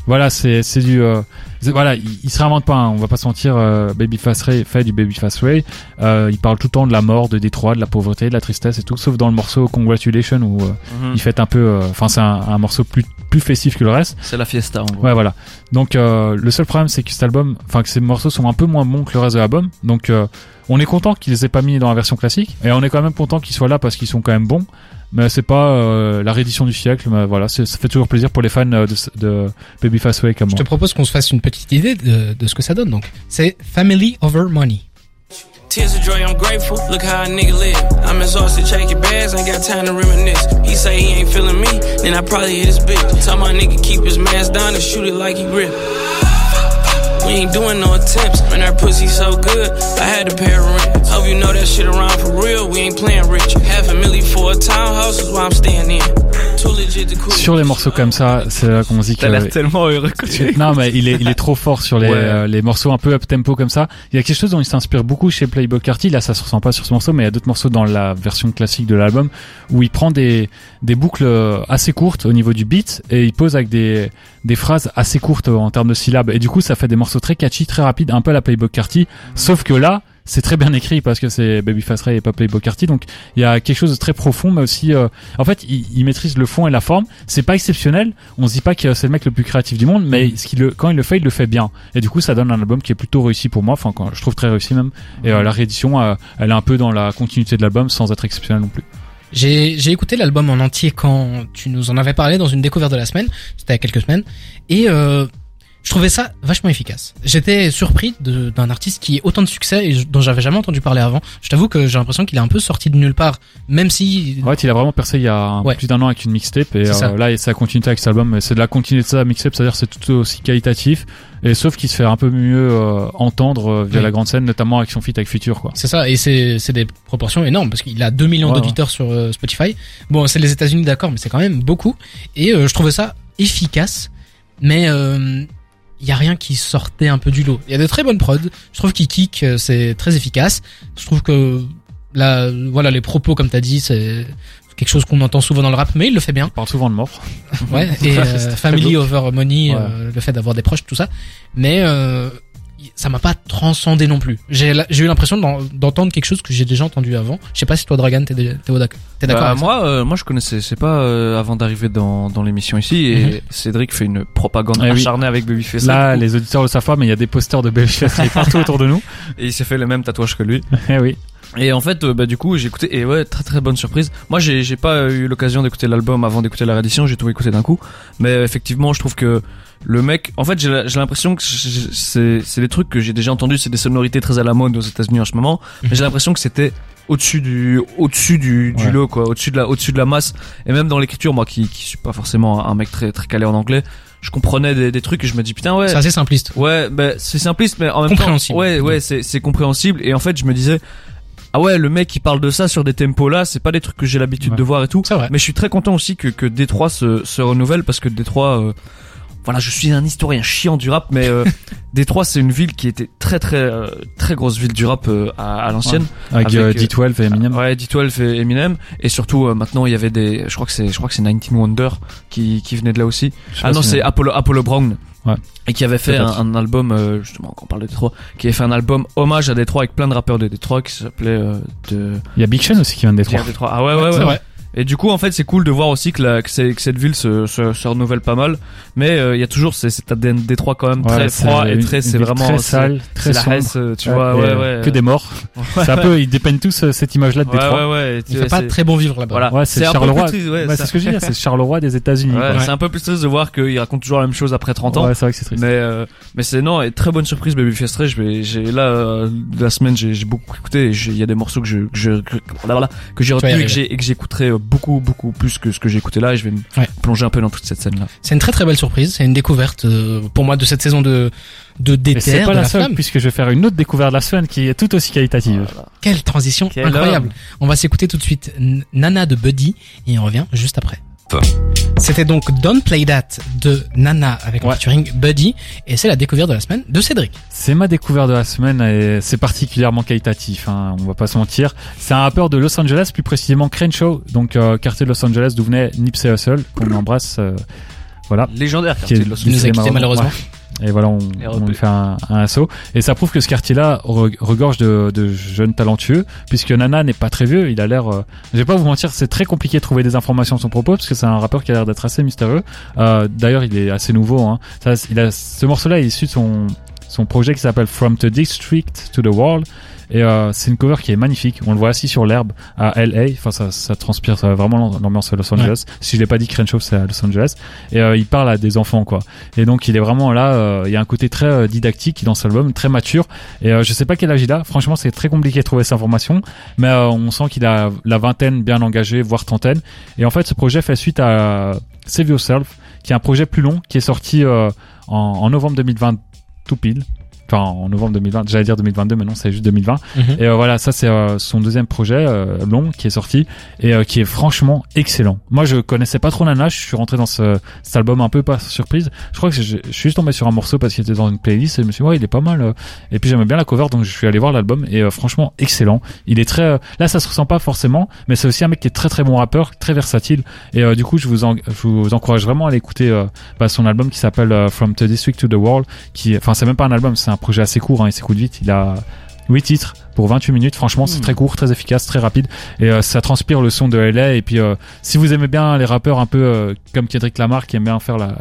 voilà, c'est c'est du euh, voilà, il, il se réinvente pas. hein, on va pas se mentir. Euh, Babyface Ray fait du Babyface Ray. Euh, il parle tout le temps de la mort, de Détroit, de la pauvreté, de la tristesse et tout, sauf dans le morceau Congratulations où euh, Mhm. il fait un peu. euh, Enfin, c'est un, un morceau plus plus festif que le reste. C'est la fiesta en gros. Ouais, voilà. Donc euh, le seul problème, c'est que cet album, enfin que ces morceaux sont un peu moins bons que le reste de l'album. Donc euh, on est content qu'ils les aient pas mis dans la version classique, et on est quand même content qu'ils soient là parce qu'ils sont quand même bons. Mais c'est pas euh, la réédition du siècle. Mais voilà, ça fait toujours plaisir pour les fans euh, de, de Babyface comme Je te propose qu'on se fasse une petite idée de, de ce que ça donne. Donc, c'est Family Over Money. Tears of joy, I'm grateful. Look how a nigga live. I'm exhausted, check your bags, ain't got time to reminisce. He say he ain't feeling me, then I probably hit his bitch. Tell my nigga keep his mask down and shoot it like he grip. We ain't doing no attempts, man. Our pussy so good, I had to pay rent. Hope you know that shit around for real. We ain't playing rich. Half a milli for a townhouse is why I'm staying in. Sur les morceaux comme ça, c'est là qu'on se dit que T'as l'air tellement heureux que tu non mais il est il est trop fort sur les Ouais. euh, les morceaux un peu up tempo comme ça. Il y a quelque chose dont il s'inspire beaucoup chez Playboy Carty. Là ça se ressent pas sur ce morceau, mais il y a d'autres morceaux dans la version classique de l'album où il prend des des boucles assez courtes au niveau du beat et il pose avec des des phrases assez courtes en termes de syllabes et du coup ça fait des morceaux très catchy, très rapides, un peu à la Playboy Carty. Sauf que là c'est très bien écrit parce que c'est Babyface Ray et pas Playboy Carty donc il y a quelque chose de très profond mais aussi euh, en fait il, il maîtrise le fond et la forme. C'est pas exceptionnel. On se dit pas que c'est le mec le plus créatif du monde mais ce qu'il le, quand il le fait il le fait bien. Et du coup ça donne un album qui est plutôt réussi pour moi enfin quand, je trouve très réussi même. Et euh, la réédition euh, elle est un peu dans la continuité de l'album sans être exceptionnelle non plus. J'ai j'ai écouté l'album en entier quand tu nous en avais parlé dans une découverte de la semaine. C'était il y a quelques semaines. Et euh, je trouvais ça vachement efficace. J'étais surpris d'un artiste qui ait autant de succès et dont j'avais jamais entendu parler avant. Je t'avoue que j'ai l'impression qu'il est un peu sorti de nulle part, même si fait il a vraiment percé il y a Ouais. plus d'un an avec une mixtape et euh, là ça continuité avec cet album mais c'est de la continuité de ça mixtape c'est à dire c'est tout aussi qualitatif et sauf qu'il se fait un peu mieux euh, entendre euh, via Oui. la grande scène notamment avec son feat avec Future quoi c'est ça. Et c'est des proportions énormes parce qu'il a 2 millions Ouais, d'auditeurs sur euh, Spotify. Bon, c'est les États-Unis d'accord, mais c'est quand même beaucoup. Et je trouvais ça efficace, mais euh, il y a rien qui sortait un peu du lot. Il y a de très bonnes prods. Je trouve qu'il kick, euh, c'est très efficace. Je trouve que là, voilà, les propos comme t'as dit, c'est quelque chose qu'on entend souvent dans le rap, mais il le fait bien. il parle souvent de mort Ouais. Et euh, family over money, Ouais. euh, le fait d'avoir des proches, tout ça. Mais euh, ça m'a pas transcendé non plus. J'ai eu l'impression d'en- d'entendre quelque chose que j'ai déjà entendu avant. Je sais pas si toi Dragan t'es déjà- t'es au d'ac- t'es d'accord Bah, moi, euh, moi, je connaissais, c'est pas euh, avant d'arriver dans, dans l'émission ici, et Mhm. Cédric fait une propagande Eh oui. acharnée avec Babyface. là les auditeurs le savent pas mais il y a des posters de Babyface partout autour de nous Et il s'est fait le même tatouage que lui. eh oui Et en fait, euh, bah du coup, j'ai écouté et ouais, très très bonne surprise. Moi, j'ai j'ai pas eu l'occasion d'écouter l'album avant d'écouter la réédition, j'ai tout écouté d'un coup. Mais euh, effectivement, je trouve que le mec, en fait, j'ai l'impression que c'est- c'est des trucs que j'ai déjà entendus, c'est des sonorités très à la mode aux États-Unis en ce moment. Mais j'ai l'impression que c'était au-dessus du au-dessus du, du Ouais. lot quoi, au-dessus de la au-dessus de la masse et même dans l'écriture moi qui qui suis pas forcément un mec très très calé en anglais, je comprenais des, des trucs et je me dis putain ouais C'est assez simpliste. Ouais, bah, c'est simpliste, mais en même temps, Compréhensible. ouais, ouais, c'est, c'est compréhensible. Et en fait, je me disais, ah ouais, le mec qui parle de ça sur des tempos là, c'est pas des trucs que j'ai l'habitude Ouais. de voir et tout. Mais je suis très content aussi que, que Détroit se, se renouvelle parce que Détroit, euh, voilà, je suis un historien chiant du rap, mais euh, Détroit, c'est une ville qui était très très euh, très grosse ville du rap euh, à, à l'ancienne. Avec, Avec, euh, euh, D12 et Eminem. Ouais, D12 et Eminem, et surtout maintenant il y avait des, je crois que c'est, je crois que c'est 19 Wonder qui qui venait de là aussi. Ah non, si- c'est Apollo, Apollo Brown. Ouais. Et qui avait fait un, un album, euh, justement, quand on parle de Détroit, qui avait fait un album hommage à Détroit avec plein de rappeurs de Détroit qui s'appelait euh, de Il y a Big Sean aussi qui vient de Détroit. Détroit. Ah ouais, ouais, ouais. vrai. Et du coup, en fait, c'est cool de voir aussi que, la, que, c'est- que cette ville se, se, se renouvelle pas mal. Mais euh, il y a toujours c'est- cet ADN Détroit quand même très Ouais, froid et très, une c'est vraiment très c'est- sale, c'est très la sombre. Hesse, euh, tu Ouais, vois, ouais, euh, ouais. Que des morts. c'est un peu, ils dépeignent tous euh, cette image-là de Détroit. ouais, ouais. Il tu- fait pas c'est- très bon vivre là-bas. Voilà. Ouais, c'est Charleroi. plus triste, ouais, Ouais, ça- c'est ce que je veux dire, c'est Charleroi des États-Unis. C'est un peu plus triste de voir qu'il raconte toujours la même chose après 30 ans. Ouais, c'est vrai que c'est triste. Mais euh, mais c'est non et très bonne surprise. Je vais j'ai là euh, la semaine j'ai beaucoup écouté il y a des morceaux que je j'ai retenu et que j'écouterai euh, beaucoup beaucoup plus que ce que j'ai écouté là et je vais me Ouais. plonger un peu dans toute cette scène là. C'est une très très belle surprise. C'est une découverte euh, pour moi de cette saison de de d'éther, c'est pas de la la seule, flamme. puisque je vais faire une autre découverte de la semaine qui est tout aussi qualitative. Quelle transition Quel incroyable. homme. On va s'écouter tout de suite Nana de Buddy et on revient juste après. C'était donc Don't Play That de Nana avec un Ouais. featuring Buddy et c'est la découverte de la semaine de Cédric. C'est ma découverte de la semaine et c'est particulièrement qualitatif, hein, on va pas se mentir. C'est un rappeur de Los Angeles, plus précisément Crenshaw, donc euh, quartier de Los Angeles d'où venait Nipsey Hussle, qu'on embrasse. euh, voilà. Légendaire Qui quartier est- de Los Il nous a quitté malheureusement. Et voilà, on, on fait un, un assaut. Et ça prouve que ce quartier-là re- regorge de, de jeunes talentueux, puisque Nana n'est pas très vieux. Il a l'air, euh, je vais pas vous mentir, c'est très compliqué de trouver des informations à son propos, parce que c'est un rappeur qui a l'air d'être assez mystérieux. Euh, D'ailleurs, il est assez nouveau. Hein. Ça, il a, ce morceau-là est issu de son, son projet qui s'appelle From the District to the World. Et euh, c'est une cover qui est magnifique. On le voit assis sur l'herbe à LA. Enfin, ça, ça transpire ça, vraiment l'ambiance à Los Angeles. Si je l'ai pas dit, Crenshaw, c'est à Los Angeles. Et euh, il parle à des enfants, quoi. Et donc, il est vraiment là. euh, il y a un côté très euh, didactique dans cet album, très mature. Et euh, je sais pas quel âge il a. Franchement, c'est très compliqué de trouver cette information. Mais euh, on sent qu'il a la vingtaine bien engagée, voire trentaine. Et en fait, ce projet fait suite à Save Yourself, qui est un projet plus long, qui est sorti euh, en, en novembre 2020, tout pile. Enfin, en novembre 2020, j'allais dire 2022, mais non, c'est juste 2020. Mhm. Et euh, voilà, ça c'est euh, son deuxième projet euh, long qui est sorti et euh, qui est franchement excellent. Moi, je connaissais pas trop Nana, je suis rentré dans ce, cet album un peu par surprise. Je crois que je, je suis juste tombé sur un morceau parce qu'il était dans une playlist et je me suis dit ouais, il est pas mal. euh. Et puis j'aimais bien la cover, donc je suis allé voir l'album et euh, franchement excellent. Il est très euh, là, ça se ressent pas forcément, mais c'est aussi un mec qui est très très bon rappeur, très versatile. Et euh, du coup, je vous, en- je vous encourage vraiment à aller écouter euh, bah, son album qui s'appelle euh, From the District to the World. Qui, enfin, c'est même pas un album, c'est un projet assez court. Hein, il s'écoute vite. Il a 8 titres pour 28 minutes. Franchement, c'est Hmm. très court, très efficace, très rapide. Et euh, ça transpire le son de LA. Et puis, euh, si vous aimez bien les rappeurs un peu euh, comme Kendrick Lamar, qui aime bien faire la,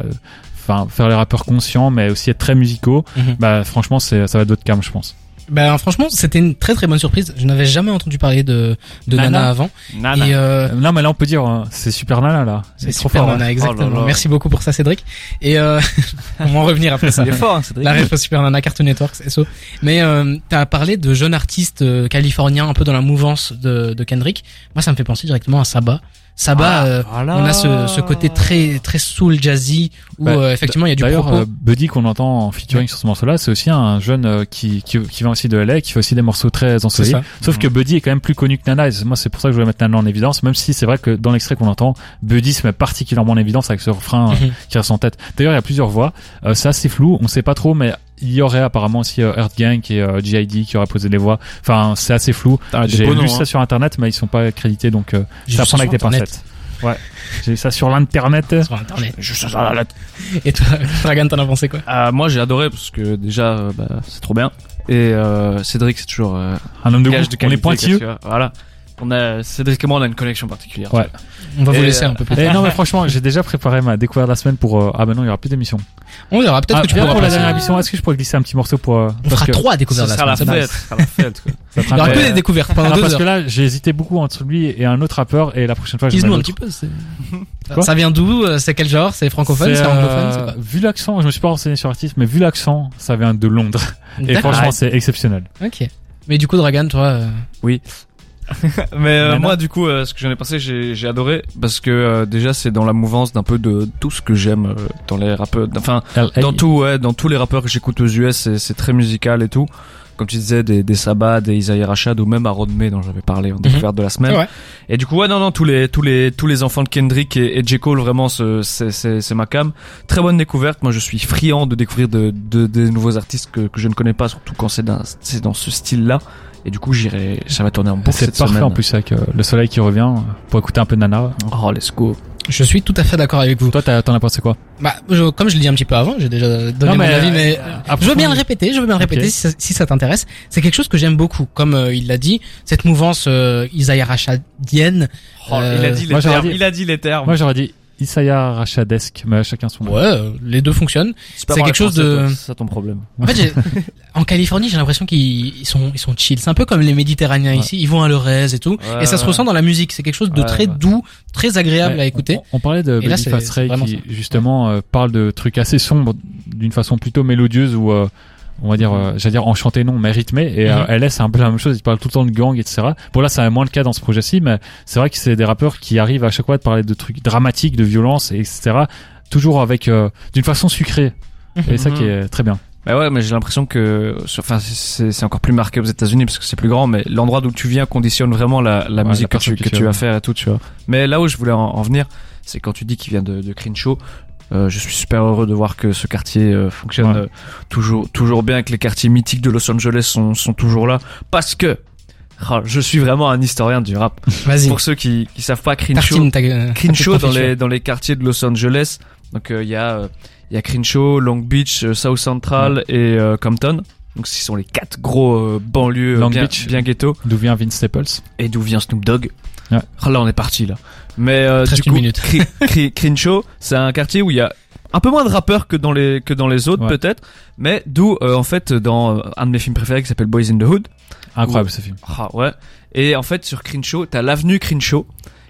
enfin, faire les rappeurs conscients, mais aussi être très musicaux, Mhm. bah, franchement, ça va être d'autres cam, je pense. Ben franchement, c'était une très très bonne surprise. Je n'avais jamais entendu parler de de Nana, Nana. avant. Nana. Et euh, Euh, non, mais là, on peut dire, euh, c'est super nana, là. c'est trop super fort, Nana, hein. exactement. Oh là là. Merci beaucoup pour ça, Cédric. Et euh, on va en revenir après ça. Il est fort, hein, Cédric. La ref Super Nana Cartoon Network, SO. Mais euh, t'as parlé de jeunes artistes euh, californiens un peu dans la mouvance de, de Kendrick. Moi, ça me fait penser directement à Saba. Saba, Ah, euh, voilà. on a ce, ce côté très très soul jazzy où Bah, euh, effectivement il y a du D'ailleurs, propos. euh, Buddy qu'on entend en featuring sur ce morceau-là, c'est aussi un jeune euh, qui, qui, qui vient aussi de LA, qui fait aussi des morceaux très ensoleillés. ça. Sauf que Buddy est quand même plus connu que Nana. Et moi, c'est pour ça que je voulais mettre Nana en évidence, même si c'est vrai que dans l'extrait qu'on entend, Buddy se met particulièrement en évidence avec ce refrain euh, Mhm. qui reste en tête. D'ailleurs, il y a plusieurs voix. Euh, c'est assez flou, on sait pas trop, mais il y aurait apparemment aussi euh, Earth Gang et euh, GID qui auraient posé les voix. Enfin, c'est assez flou. Des J'ai lu noms, ça hein. sur internet, mais ils sont pas crédités, donc euh, ça vu prend avec des Internet. pincettes. Ouais, j'ai lu ça sur l'internet. Sur internet. Je là, Et toi, Dragan, t'en as pensé quoi? Euh, moi j'ai adoré parce que déjà bah, c'est trop bien et euh, Cédric c'est toujours euh, Un homme de gage goût. de on est pointilleux. voilà On a, Cédric et moi, on a une connexion particulière. Ouais. On va vous Et, laisser euh, un peu plus. Eh non mais franchement, j'ai déjà préparé ma découverte de la semaine pour. euh, Ah ben non, il y aura plus d'émission. On verra. Peut-être Ah, que tu pourras pour la dernière émission. Est-ce que je pourrais glisser un petit morceau pour euh, On parce fera que trois découvertes la sera la semaine. c'est fête. sera la fête, quoi. ça Il y aura un que peu- des découvertes Ah, pendant parce deux que heures. là, j'ai hésité beaucoup entre lui et un autre rappeur et la prochaine fois, je Dis-nous un petit peu. Ça vient d'où euh, C'est quel genre? C'est francophone C'est anglophone euh, quoi vu l'accent, je me suis pas renseigné sur l'artiste, mais vu l'accent, ça vient de Londres. Et franchement, c'est exceptionnel. Ok. Mais du coup, Dragan, toi, euh, Mais euh, moi, du coup, euh, ce que j'en ai pensé, j'ai j'ai adoré parce que euh, déjà, c'est dans la mouvance d'un peu de tout ce que j'aime euh, dans les rappeurs. Enfin, dans tout, ouais, dans tous les rappeurs que j'écoute aux US, c'est- c'est très musical et tout. Comme tu disais, des, des Sabbath, des Isaiah Rashad ou même Aaron May dont j'avais parlé en découverte de la semaine. Ouais. Et du coup, ouais, non, non, tous les, tous les, tous les enfants de Kendrick et, et J. Cole, vraiment, ce- c'est, c'est, c'est ma cam. Très bonne découverte. Moi, je suis friand de découvrir de, de, des nouveaux artistes que, que je ne connais pas, surtout quand c'est dans, c'est dans ce style-là. Et du coup, j'irai, ça va tourner en boucle C'est parfait semaine. en plus avec euh, le soleil qui revient euh, pour écouter un peu de Nana. Oh, let's go. je suis tout à fait d'accord avec vous. Toi, t'as- t'en as pensé quoi? Bah, je- comme je l'ai dit un petit peu avant, j'ai déjà donné Non, mon mais, avis, euh, mais après, je veux bien le répéter. Je veux bien le répéter si ça, si ça t'intéresse. C'est quelque chose que j'aime beaucoup, comme euh, il l'a dit, cette mouvance euh, Isaiah Rashadienne. Oh, Euh, il a dit les moi, termes. dit- Il a dit les termes. Moi, j'aurais dit Isaiah Rachadesque, mais chacun son. Ouais, euh, les deux fonctionnent. c'est quelque chose de- C'est ça ton problème. En fait, j'ai- en Californie, j'ai l'impression qu'ils ils sont ils sont chill. C'est un peu comme les Méditerranéens Ouais. ici. Ils vont à leur aise et tout, Ouais, et ça se ressent dans la musique. C'est quelque chose de Ouais, très ouais. doux, très agréable Ouais, à écouter. On, on parlait de c'est- Ray qui justement euh, parle de trucs assez sombres d'une façon plutôt mélodieuse ou euh, on va dire, euh, j'allais dire enchanté non, mais rythmé. Et euh, Mhm. LS c'est un peu la même chose. Il parle tout le temps de gang, etc. Bon là, c'est moins le cas dans ce projet-ci, mais c'est vrai que c'est des rappeurs qui arrivent à chaque fois à parler de trucs dramatiques, de violence, et etc. Toujours avec euh, d'une façon sucrée. Et c'est ça Mhm. qui est très bien. Bah ouais, mais j'ai l'impression que, enfin, c'est c'est encore plus marqué aux États-Unis parce que c'est plus grand, mais l'endroit d'où tu viens conditionne vraiment la, la Ouais, musique la que tu, que tu vas faire et tout, tu vois. Mais là où je voulais en, en venir, c'est quand tu dis qu'il vient de, de Crenshaw. Euh, je suis super heureux de voir que ce quartier euh, fonctionne Ouais. euh, toujours toujours bien, que les quartiers mythiques de Los Angeles sont, sont toujours là, parce que oh, je suis vraiment un historien du rap. Vas-y. Pour ceux qui qui savent pas, Crenshaw, Crenshaw dans les dans les quartiers de Los Angeles. Donc euh, il y a euh, il y a Crenshaw, Long Beach, South Central et euh, Compton. Donc ce sont les quatre gros euh, banlieues Long bien, Beach. bien ghetto. D'où vient Vince Staples Et d'où vient Snoop Dogg Ouais. Oh, Là on est parti là. Mais euh, du coup, Crenshaw, c'est un quartier où il y a un peu moins de rappeurs que dans les que dans les autres Ouais. peut-être, mais d'où euh, en fait dans euh, un de mes films préférés qui s'appelle Boys in the Hood. Incroyable ce film. Ah ouais. Et en fait sur Crenshaw, t'as l'avenue Crenshaw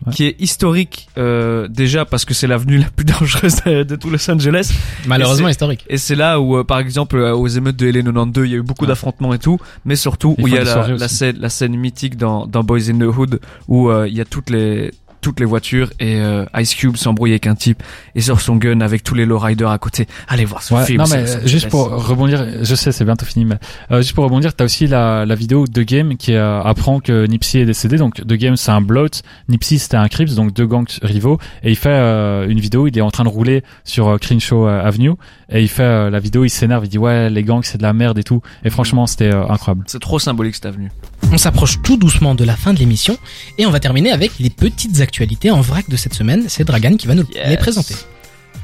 Ouais. qui est historique euh, déjà parce que c'est l'avenue la plus dangereuse de, de tout Los Angeles Malheureusement Et historique. et c'est là où euh, par exemple euh, aux émeutes de LA92 il y a eu beaucoup Ouais. d'affrontements et tout mais surtout où il y a la, la scène la scène mythique dans dans Boys in the Hood où il y a toutes les toutes les voitures et euh, Ice Cube s'embrouille avec un type et sort son gun avec tous les lowriders à côté. Allez voir ce Ouais, film non mais c'est- euh, juste pour rebondir, je sais c'est bientôt fini, mais euh, juste pour rebondir, t'as aussi la, la vidéo de Game qui euh, apprend que Nipsey est décédé. Donc de Game c'est un bloat, Nipsey c'était un Crips, donc deux gangs rivaux, et il fait euh, une vidéo, il est en train de rouler sur euh, Crenshaw Avenue, et il fait euh, la vidéo, il s'énerve, il dit ouais les gangs c'est de la merde et tout, et franchement c'était euh, incroyable. c'est trop symbolique cette avenue. On s'approche tout doucement de la fin de l'émission et on va terminer avec les petites actualités en vrac de cette semaine. C'est Dragan qui va nous Yes. les présenter.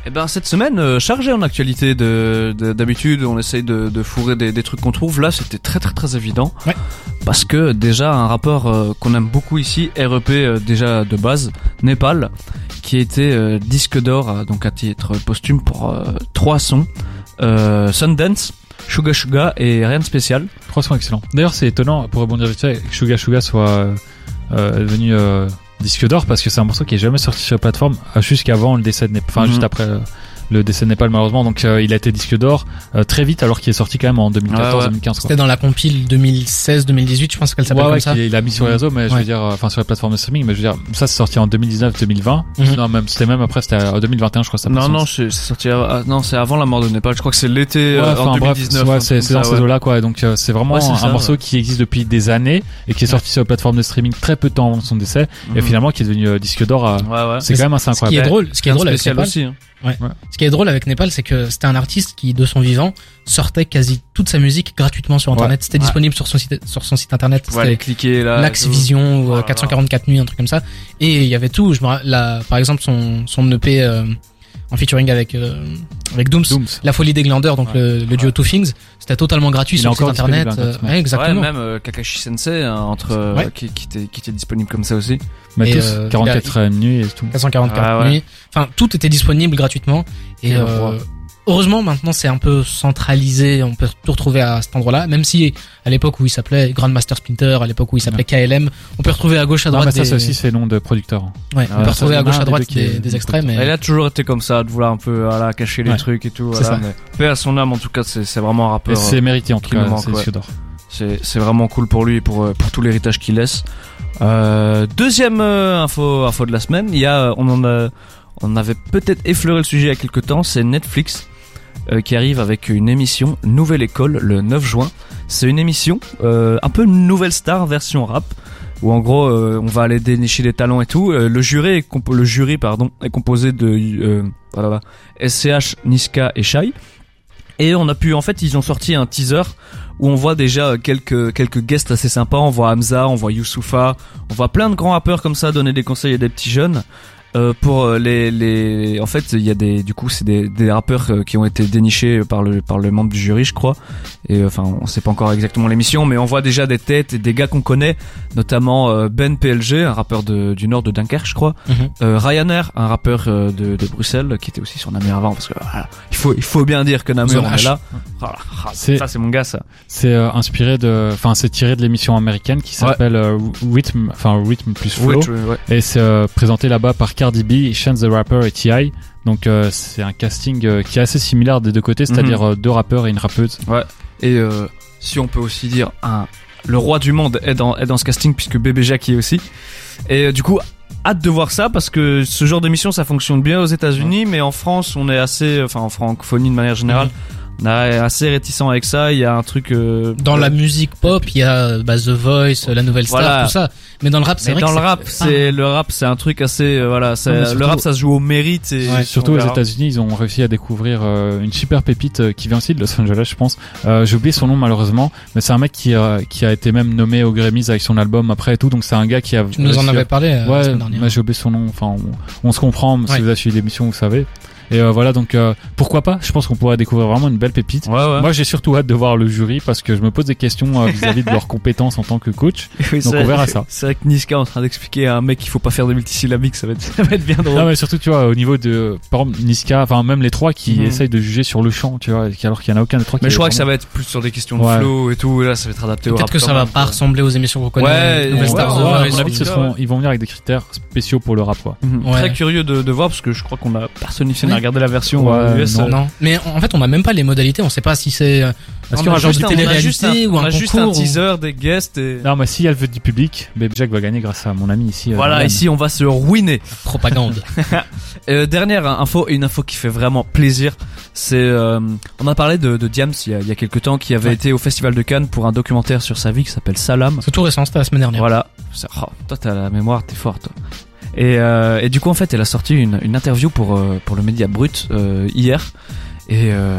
Eh ben cette semaine euh, chargée en actualité de de- d'habitude on essaye de, de fourrer des, des trucs qu'on trouve là c'était très très très évident Ouais. parce que déjà un rappeur euh, qu'on aime beaucoup ici REP euh, déjà de base Népal qui a été euh, disque d'or donc à titre posthume pour euh, trois sons euh, Sundance Suga Suga et rien de spécial Trois sons excellents. D'ailleurs c'est étonnant pour rebondir vite fait que Suga Suga soit euh, euh, devenu euh, disque d'or parce que c'est un morceau qui est jamais sorti sur la plateforme euh, jusqu'avant le décès de Népal, enfin Mhm. juste après euh, le décès de Népal malheureusement. Donc euh, il a été disque d'or euh, très vite alors qu'il est sorti quand même en 2014-2015. quoi. C'était dans la compile 2016-2018, je pense qu'elle s'appelle Ouais, comme ouais, ça. qu'il a mis sur les réseaux, mais je veux dire, euh, enfin sur la plateforme de streaming, mais je veux dire, ça c'est sorti en 2019-2020. Mhm. Non, même c'était même après, c'était en 2021, je crois. Ça non non c'est sorti à- ah, non c'est avant la mort de Népal je crois que c'est l'été euh, en bref, 2019 ouais, un c'est dans ces eaux-là, quoi. Donc euh, c'est vraiment un, morceau ouais. qui existe depuis des années et qui est sorti sur la plateforme de streaming très peu de temps avant son décès et Mhm. finalement qui est devenu disque d'or. à- ouais ouais C'est quand même assez Ce qui est incroyable. drôle, ce qui est drôle avec spécial Hein. ce qui est drôle avec Népal, c'est que c'était un artiste qui, de son vivant, sortait quasi toute sa musique gratuitement sur internet. C'était Ouais. disponible sur son site, sur son site internet. Ouais, aller C'était cliquer là. Tout. Vision ou Oh euh, là là. 444 nuits, un truc comme ça. Et il y avait tout. Je me, la, par exemple, son, son EP, euh, en featuring avec, euh, avec Dooms. Dooms. La folie des glandeurs, donc le, le duo Two Things, c'était totalement gratuit sur le site encore internet. disponible, euh, Internet, ouais, exactement. Ouais, même euh, Kakashi Sensei hein, entre euh, Ouais. qui, qui était qui était disponible comme ça aussi. Mais Et, tous, euh, 44 e nuit et tout. 444 Ah ouais. nuits. Enfin, tout était disponible gratuitement. Et euh. Heureusement, maintenant, c'est un peu centralisé. On peut tout retrouver à cet endroit-là. Même si, à l'époque où il s'appelait Grandmaster Splinter, à l'époque où il s'appelait KLM, on peut retrouver à gauche, à Non, droite. mais ça, des... c'est aussi ses noms de producteurs. Ouais, Ah, on peut ça, retrouver à gauche, à des droite des, des extraits. Mais Elle a toujours été comme ça, de vouloir un peu voilà, cacher les Ouais. trucs et tout. C'est Voilà, ça. mais paix à son âme, en tout cas, c'est c'est vraiment un Et rappeur. c'est mérité en tout cas, c'est. C'est c'est vraiment cool pour lui et pour euh, pour tout l'héritage qu'il laisse. Euh, deuxième euh, info info de la semaine, il y a on en a on avait peut-être effleuré le sujet il y a quelques temps, c'est Netflix euh, qui arrive avec une émission Nouvelle École le 9 juin. C'est une émission euh, un peu Nouvelle Star version rap où en gros euh, on va aller dénicher des talents et tout. Euh, le jury est le jury pardon est composé de euh, voilà, SCH, Niska et Shai. Et on a pu en fait ils ont sorti un teaser où on voit déjà quelques quelques guests assez sympas. On voit Hamza, on voit Youssoufa, on voit plein de grands rappeurs comme ça donner des conseils à des petits jeunes. Euh, pour euh, les les en fait il y a des du coup c'est des, des rappeurs euh, qui ont été dénichés par le par le membre du jury je crois. Et enfin on sait pas encore exactement l'émission mais on voit déjà des têtes et des gars qu'on connaît notamment Ben PLG un rappeur de, du nord de Dunkerque je crois. Euh, Ryanair un rappeur de, de Bruxelles qui était aussi sur Namur avant parce que voilà, il faut il faut bien dire que Namur on est là. Voilà. Ah, C'est- ça c'est mon gars ça. C'est euh, inspiré de, enfin c'est tiré de l'émission américaine qui s'appelle euh, Rhythm, enfin Rhythm plus Flow, Ouais, tu- ouais. et c'est euh, présenté là-bas par Cardi B, Chance the Rapper et T.I. Donc euh, c'est un casting euh, qui est assez similaire des deux côtés, c'est-à-dire euh, deux rappeurs et une rappeuse. Et euh, si on peut aussi dire un le roi du monde est dans est dans ce casting puisque Bébé Jacques y est aussi. Et du coup hâte de voir ça parce que ce genre d'émission ça fonctionne bien aux États-Unis mais en France on est assez enfin en francophonie de manière générale est assez réticent avec ça il y a un truc euh, dans la musique pop, il y a bah, The Voice, la Nouvelle Star, Voilà. tout ça. Mais dans le rap, c'est vrai dans que le c'est- rap ah, c'est le rap c'est un truc assez euh, voilà surtout- le rap ça se joue au mérite et Ouais, Surtout aux. États-Unis, ils ont réussi à découvrir euh, une super pépite euh, qui vient aussi de Los Angeles, je pense. Euh, J'ai oublié son nom malheureusement, mais c'est un mec qui, euh, qui a été même nommé au Grammys avec son album après et tout. Donc c'est un gars qui a. Tu nous en avais parlé euh, Ouais, j'ai oublié son nom. Enfin, on, on se comprend. Si Ouais. vous avez suivi l'émission, vous savez. Et euh, voilà, donc euh, pourquoi pas? Je pense qu'on pourrait découvrir vraiment une belle pépite. ouais ouais Moi, j'ai surtout hâte de voir le jury parce que je me pose des questions euh, vis-à-vis de leurs compétences en tant que coach. Oui, donc on verra ça. c'est vrai que Niska est en train d'expliquer à un mec qu'il faut pas faire de multisyllabique ça va être ça va être bien drôle Non, mais surtout, tu vois, au niveau de, par exemple, Niska, enfin même les trois qui Mhm. essayent de juger sur le champ, tu vois, alors qu'il y en a aucun des trois qui. Mais je crois que ça va être plus sur des questions de Ouais. flow et tout. Et là, ça va être adapté au Peut-être que ça va pas ressembler aux émissions qu'on connaît. Ouais, ils vont venir avec des critères spéciaux pour le rap, quoi. Mhm. Ouais. Très curieux de, de voir parce que je crois qu'on a personnifié Regarder la version Ouais, euh, US. non. euh, Non, mais en fait, on n'a même pas les modalités. On sait pas si c'est euh, on est-ce qu'il y aura a juste on a juste un- télé-réalité ou on a juste un ou- teaser, des guests et. Non, mais si elle veut du public, Baby Jack va gagner grâce à mon ami ici. euh, Voilà, ici on va se ruiner. Propagande. Euh, dernière info, et une info qui fait vraiment plaisir, c'est euh, on a parlé de, de Diams il y, a, il y a quelques temps qui avait Ouais. été au festival de Cannes pour un documentaire sur sa vie qui s'appelle Salam. c'est tout récent, c'était la semaine dernière. Voilà. Oh, toi, t'as la mémoire, t'es fort, toi. Et, euh, et du coup, en fait, elle a sorti une, une interview pour euh, pour le média Brut euh, hier. Et euh,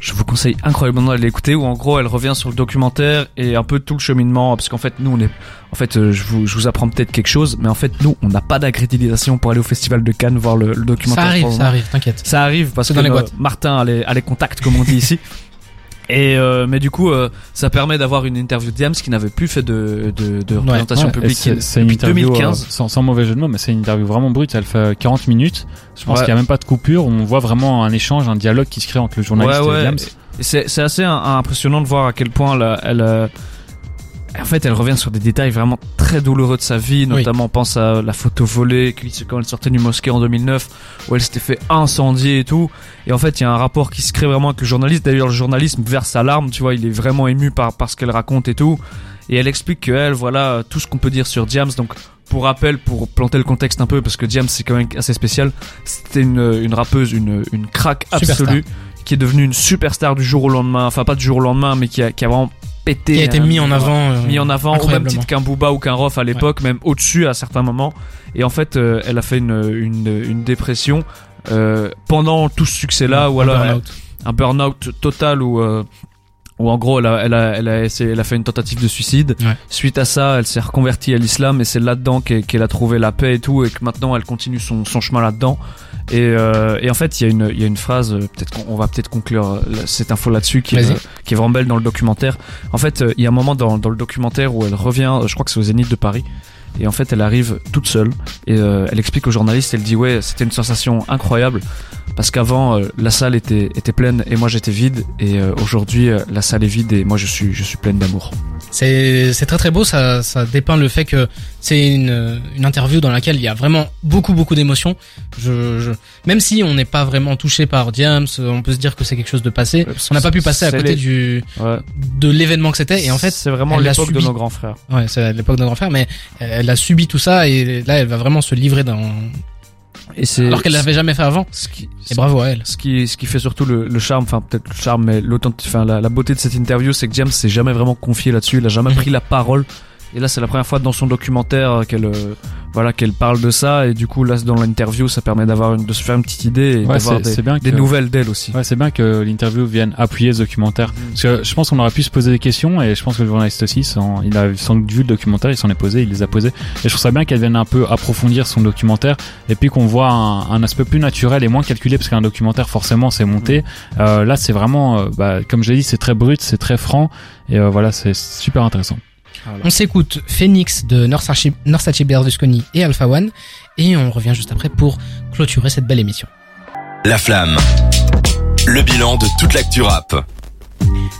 je vous conseille incroyablement d'aller l'écouter. Où en gros, elle revient sur le documentaire et un peu tout le cheminement, parce qu'en fait, nous, on est, en fait, euh, je vous je vous apprends peut-être quelque chose, mais en fait, nous, on n'a pas d'accréditation pour aller au festival de Cannes voir le, le documentaire. Ça arrive, ça arrive, t'inquiète. ça arrive parce que dans les euh, boîtes. Martin a les, a les contacts comme on dit ici. Et euh, mais du coup, euh, ça permet d'avoir une interview de Diams qui n'avait plus fait de, de, de représentation Ouais, publique c'est- une depuis interview, 2015. euh, sans, sans mauvais jeu de mots, mais c'est une interview vraiment brute. Elle fait 40 minutes. Je pense Ouais. qu'il n'y a même pas de coupure. On voit vraiment un échange, un dialogue qui se crée entre le journaliste et Diams. C'est c'est assez un- impressionnant de voir à quel point elle, elle euh, en fait, elle revient sur des détails vraiment très douloureux de sa vie, notamment on pense à la photo volée quand elle sortait du mosquée en 2009 où elle s'était fait incendier et tout. Et en fait, il y a un rapport qui se crée vraiment avec le journaliste. D'ailleurs, le journalisme verse sa larme, tu vois, il est vraiment ému par, par ce qu'elle raconte et tout. Et elle explique que elle, voilà, tout ce qu'on peut dire sur Diams. Donc, pour rappel, pour planter le contexte un peu, parce que Diams c'est quand même assez spécial. C'était une, une rappeuse, une, une craque Superstar. absolue, qui est devenue une superstar du jour au lendemain. Enfin, pas du jour au lendemain, mais qui a, qui a vraiment pété. Qui a été hein, mis en avant. euh, mis en avant au même titre qu'un Booba ou qu'un Rof à l'époque, même au-dessus à certains moments. Et en fait, euh, elle a fait une, une, une dépression euh, pendant tout ce succès-là, ou Un alors burn-out. un burn-out total où, euh, où en gros elle a, elle, a, elle, a essayé- elle a fait une tentative de suicide. Ouais. Suite à ça, elle s'est reconvertie à l'islam et c'est là-dedans qu'elle a trouvé la paix et tout et que maintenant elle continue son, son chemin là-dedans. Et, euh, et en fait, il y a une, y a une phrase, euh, peut-être qu'on on va peut-être conclure euh, cette info là-dessus, qui, est, euh, qui est vraiment belle dans le documentaire. En fait, il y a un moment dans, dans le documentaire où elle revient, je crois que c'est au Zénith de Paris, et en fait, elle arrive toute seule, et euh, elle explique aux journalistes, elle dit ouais, c'était une sensation incroyable, parce qu'avant, euh, la salle était, était pleine, et moi j'étais vide, et euh, aujourd'hui, euh, la salle est vide, et moi je suis, je suis pleine d'amour. C'est c'est très très beau, ça, ça dépeint le fait que c'est une, une interview dans laquelle il y a vraiment beaucoup beaucoup d'émotions. Je, je, même si on n'est pas vraiment touché par Diams, on peut se dire que c'est quelque chose de passé. On n'a pas pu passer à côté les- du Ouais. de l'événement que c'était et en fait c'est vraiment l'époque de nos grands frères. Ouais, c'est l'époque de grand frère, mais elle a subi tout ça et là, elle va vraiment se livrer dans. Et c'est Alors qu'elle l'avait jamais fait avant. ce qui, Et bravo à elle. ce qui, ce qui fait surtout le, le charme, enfin peut-être le charme, mais enfin la, la beauté de cette interview, c'est que James s'est jamais vraiment confié là-dessus, il a jamais pris la parole. Et là, c'est la première fois dans son documentaire qu'elle, euh, voilà, qu'elle parle de ça. Et du coup, là, dans l'interview, ça permet d'avoir de se faire une petite idée et Ouais, d'avoir des, c'est bien des que- nouvelles d'elle aussi. Ouais, c'est bien que l'interview vienne appuyer ce documentaire. Mm. Parce que je pense qu'on aurait pu se poser des questions et je pense que le journaliste aussi, s'en- il a sans doute vu le documentaire, il s'en est posé, il les a posées. Et je trouve ça bien qu'elle vienne un peu approfondir son documentaire et puis qu'on voit un, un aspect plus naturel et moins calculé parce qu'un documentaire forcément c'est monté. Euh, là c'est vraiment, euh, bah, comme j'ai dit, c'est très brut, c'est très franc et euh, voilà, c'est super intéressant. On s'écoute Phoenix de Norsace Norsace Berlusconi et Alpha One et on revient juste après pour clôturer cette belle émission. La flamme. Le bilan de toute l'actu rap.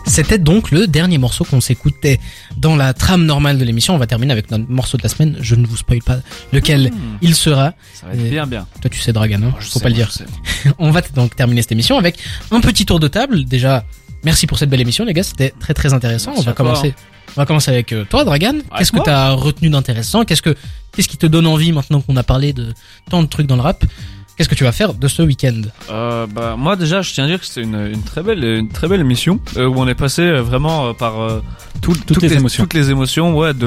C'était donc le dernier morceau qu'on s'écoutait dans la trame normale de l'émission. On va terminer avec notre morceau de la semaine. Je ne vous spoil pas lequel il sera. Ça va être bien, bien. Toi, tu sais, Dragan, hein Je faut sais, pas le dire. On va donc terminer cette émission avec un petit tour de table. Déjà, merci pour cette belle émission, les gars. C'était très très intéressant. Merci on va commencer. On va commencer avec euh, toi, Dragan. Qu'est-ce que moi tu as retenu d'intéressant? Qu'est-ce que qu'est-ce qui te donne envie maintenant qu'on a parlé de tant de trucs dans le rap? Qu'est-ce que tu vas faire de ce week-end? Euh, bah, moi déjà, je tiens à dire que c'était une, une très belle, une très belle émission euh, où on est passé euh, vraiment par tout- toutes, les émotions. toutes les émotions, ouais, de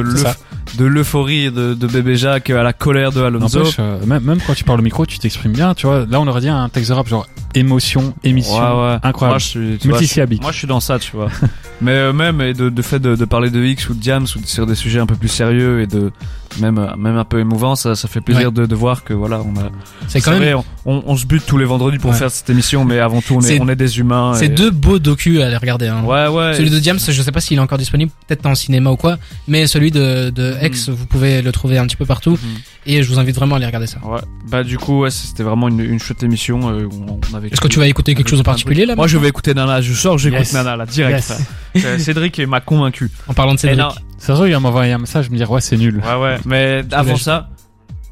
l'euphorie de, de bébé Jacques à la colère de Alonso. N'empêche, même, même quand tu parles au micro, tu t'exprimes bien, tu vois. Là, on aurait dit un texte de rap genre émotion, émission, Ouais, ouais. incroyable. Moi, je suis, tu vois, Multisyllabique. Moi, je suis dans ça, tu vois. Mais euh, même et de, de fait de, de parler de X ou de Diams ou de- sur des sujets un peu plus sérieux et de même euh, même un peu émouvant, ça, ça fait plaisir de, de voir que voilà, on a. C'est quand même on, on se bute tous les vendredis pour faire cette émission, mais avant tout, on est, on est des humains. c'est et- deux beaux docus à aller regarder. Hein. Ouais, ouais. Celui de Diams, je sais pas s'il est encore disponible, peut-être en cinéma ou quoi, mais celui de, de X, vous pouvez le trouver un petit peu partout, Mhm. Et je vous invite vraiment à aller regarder ça. Ouais. Bah du coup, ouais, c'était vraiment une, une chouette émission. euh, où on avait. Est-ce que tu vas écouter quelque chose en particulier là Moi, je vais écouter Nana. Je sors, j'écoute Yes. Nana là direct. Yes. Cédric m'a convaincu. en parlant de Et Cédric trouve, il va m'envoyer un message, me dire ouais, c'est nul. Ouais, ouais. Mais avant ça,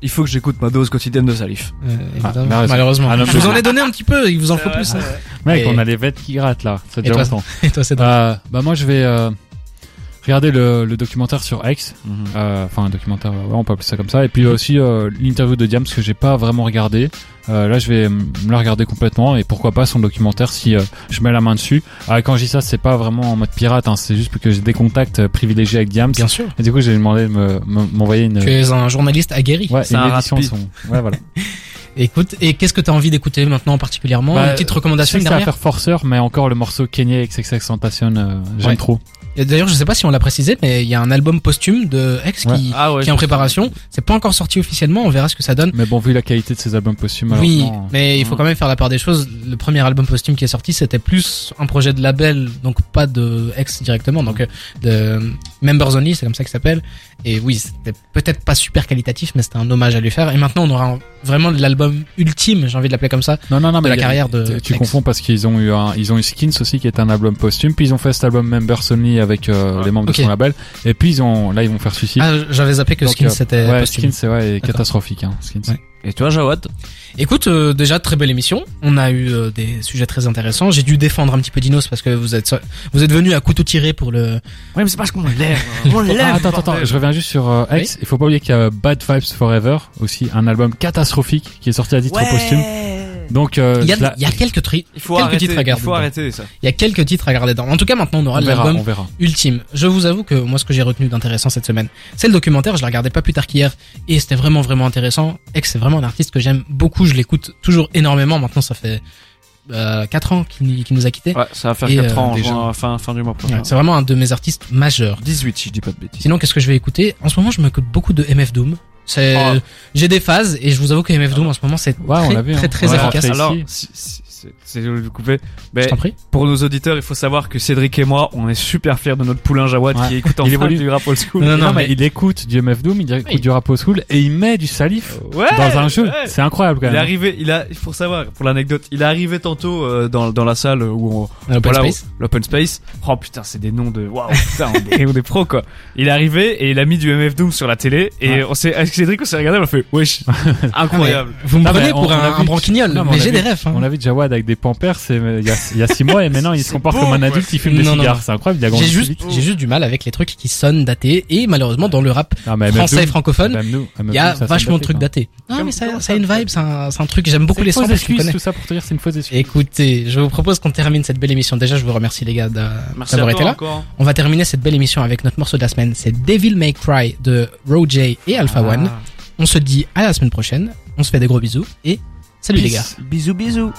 il faut que j'écoute ma dose quotidienne de Salif. Euh. Ah, malheureusement. malheureusement. Ah, non, je vous en ai donné un petit peu, il vous en faut plus. hein. Mec, Et- on a les vêtements qui grattent là. Ça Et toi, longtemps. Et toi, Cédric Euh, bah moi, je vais regarder le, le documentaire sur X. Euh, Enfin, un documentaire, ouais, on peut appeler ça comme ça. Et puis aussi euh, l'interview de Diams que j'ai pas vraiment regardé. Euh, là, je vais me la regarder complètement et pourquoi pas son documentaire si euh, je mets la main dessus. Ah, quand je dis ça, c'est pas vraiment en mode pirate, hein, c'est juste que j'ai des contacts euh, privilégiés avec Diams. Bien sûr. Et du coup, j'ai demandé de me- me- m'envoyer une, Tu es un journaliste aguerri. ouais, C'est une un édition. rapide. Son... Ouais, voilà. Écoute, et qu'est-ce que tu as envie d'écouter maintenant particulièrement? Bah, Une petite Je recommandation sais que ça va dernière faire forceur, mais encore le morceau Kenya XXX Tentation, euh, j'aime Ouais. trop. D'ailleurs, je sais pas si on l'a précisé, mais il y a un album posthume de X Ouais. qui, Ah ouais. qui est en préparation. C'est pas encore sorti officiellement, on verra ce que ça donne. Mais bon, vu la qualité de ses albums posthumes, Oui, mais il faut quand même faire la part des choses. Le premier album posthume qui est sorti, c'était plus un projet de label, donc pas de X directement, donc euh, de Members Only, c'est comme ça qu'il s'appelle. Et oui, c'était peut-être pas super qualitatif, mais c'était un hommage à lui faire. Et maintenant, on aura vraiment l'album ultime, j'ai envie de l'appeler comme ça. Non, non, non, de mais la a- carrière de Tu, confonds parce qu'ils ont eu un, ils ont eu Skins aussi qui est un album posthume, puis ils ont fait cet album Members Only avec euh, Ouais. les membres de son label, et puis ils ont, là ils vont faire Suicide. Ah, j'avais zappé que Donc, Skin euh, c'était ouais, posthume. Skins c'est ouais, catastrophique, hein, Skins. Ouais. Et toi, Jawad Écoute, euh, déjà très belle émission. On a eu euh, des sujets très intéressants. J'ai dû défendre un petit peu Dinos parce que vous êtes vous êtes venu à couteau tiré pour le. Ouais, mais c'est parce qu'on l'aime. On Ah, attends, attends, attends, je reviens juste sur euh, X. Il faut pas oublier qu'il y a Bad Vibes Forever, aussi un album catastrophique qui est sorti à titre posthume. Donc, euh, Il y a, je la- il y a quelques, tri- Il faut quelques arrêter. titres à garder. Il faut arrêter ça. Il y a quelques titres à garder dedans. En tout cas, maintenant on aura l'album ultime. Je vous avoue que moi, ce que j'ai retenu d'intéressant cette semaine, c'est le documentaire. Je l'ai regardé pas plus tard qu'hier et c'était vraiment vraiment intéressant. Ex, c'est vraiment un artiste que j'aime beaucoup. Je l'écoute toujours énormément. Maintenant, ça fait euh, 4 ans qu'il nous a quittés. Ouais, ça va faire Et, 4 euh, ans, déjà. juin, fin, fin du mois prochain. Ouais, c'est vraiment un de mes artistes majeurs. 18, si je dis pas de bêtises. Sinon, qu'est-ce que je vais écouter? En ce moment, je m'écoute beaucoup de MF Doom. C'est, Oh. j'ai des phases et je vous avoue que MF Doom en ce moment c'est très, très hein. très Ouais, efficace. Alors, ici. si, si- c'est- vous couper. Mais Je t'en prie. pour nos auditeurs, il faut savoir que Cédric et moi, on est super fiers de notre poulain Jawad Ouais. qui écoute Il enfin évolue. du rap old school. Non, Non, non, mais, mais- il écoute du MF Doom, il écoute Oui. du rap old school et il met du salif Ouais, dans un jeu. ouais. C'est incroyable quand Il est même. arrivé, il a, pour savoir, pour l'anecdote, il est arrivé tantôt euh, dans, dans la salle où on, Un Open voilà, space. l'open space. Oh putain, c'est des noms de, waouh, putain, on est, on est pro quoi. Il est arrivé et il a mis du MF Doom sur la télé et Ouais. on s'est, avec Cédric, on s'est regardé, on a fait, wesh, incroyable. Vous me Ah, prenez pour un, un branquignol, Non, mais j'ai des refs. hein. On a vu Jawad avec des pampers c'est il y a, il y a six mois et maintenant il se comporte beau, comme un adulte, il fume des Non, cigares. C'est incroyable, il a J'ai juste, vite. j'ai juste du mal avec les trucs qui sonnent datés et malheureusement dans le rap Ah, français Doom, francophone, nous, MF il y a vachement de trucs datés. Non mais ça, ça a une vibe, c'est un, c'est un truc j'aime beaucoup C'est les sons connais. tout ça pour te dire c'est une fausse excuse. Écoutez, je vous propose qu'on termine cette belle émission. Déjà, je vous remercie les gars d'avoir été là. On va terminer cette belle émission avec notre morceau de la semaine. C'est Devil May Cry de Roger et Alpha Ah. One. On se dit à la semaine prochaine. On se fait des gros bisous et salut les gars. Bisous, bisous.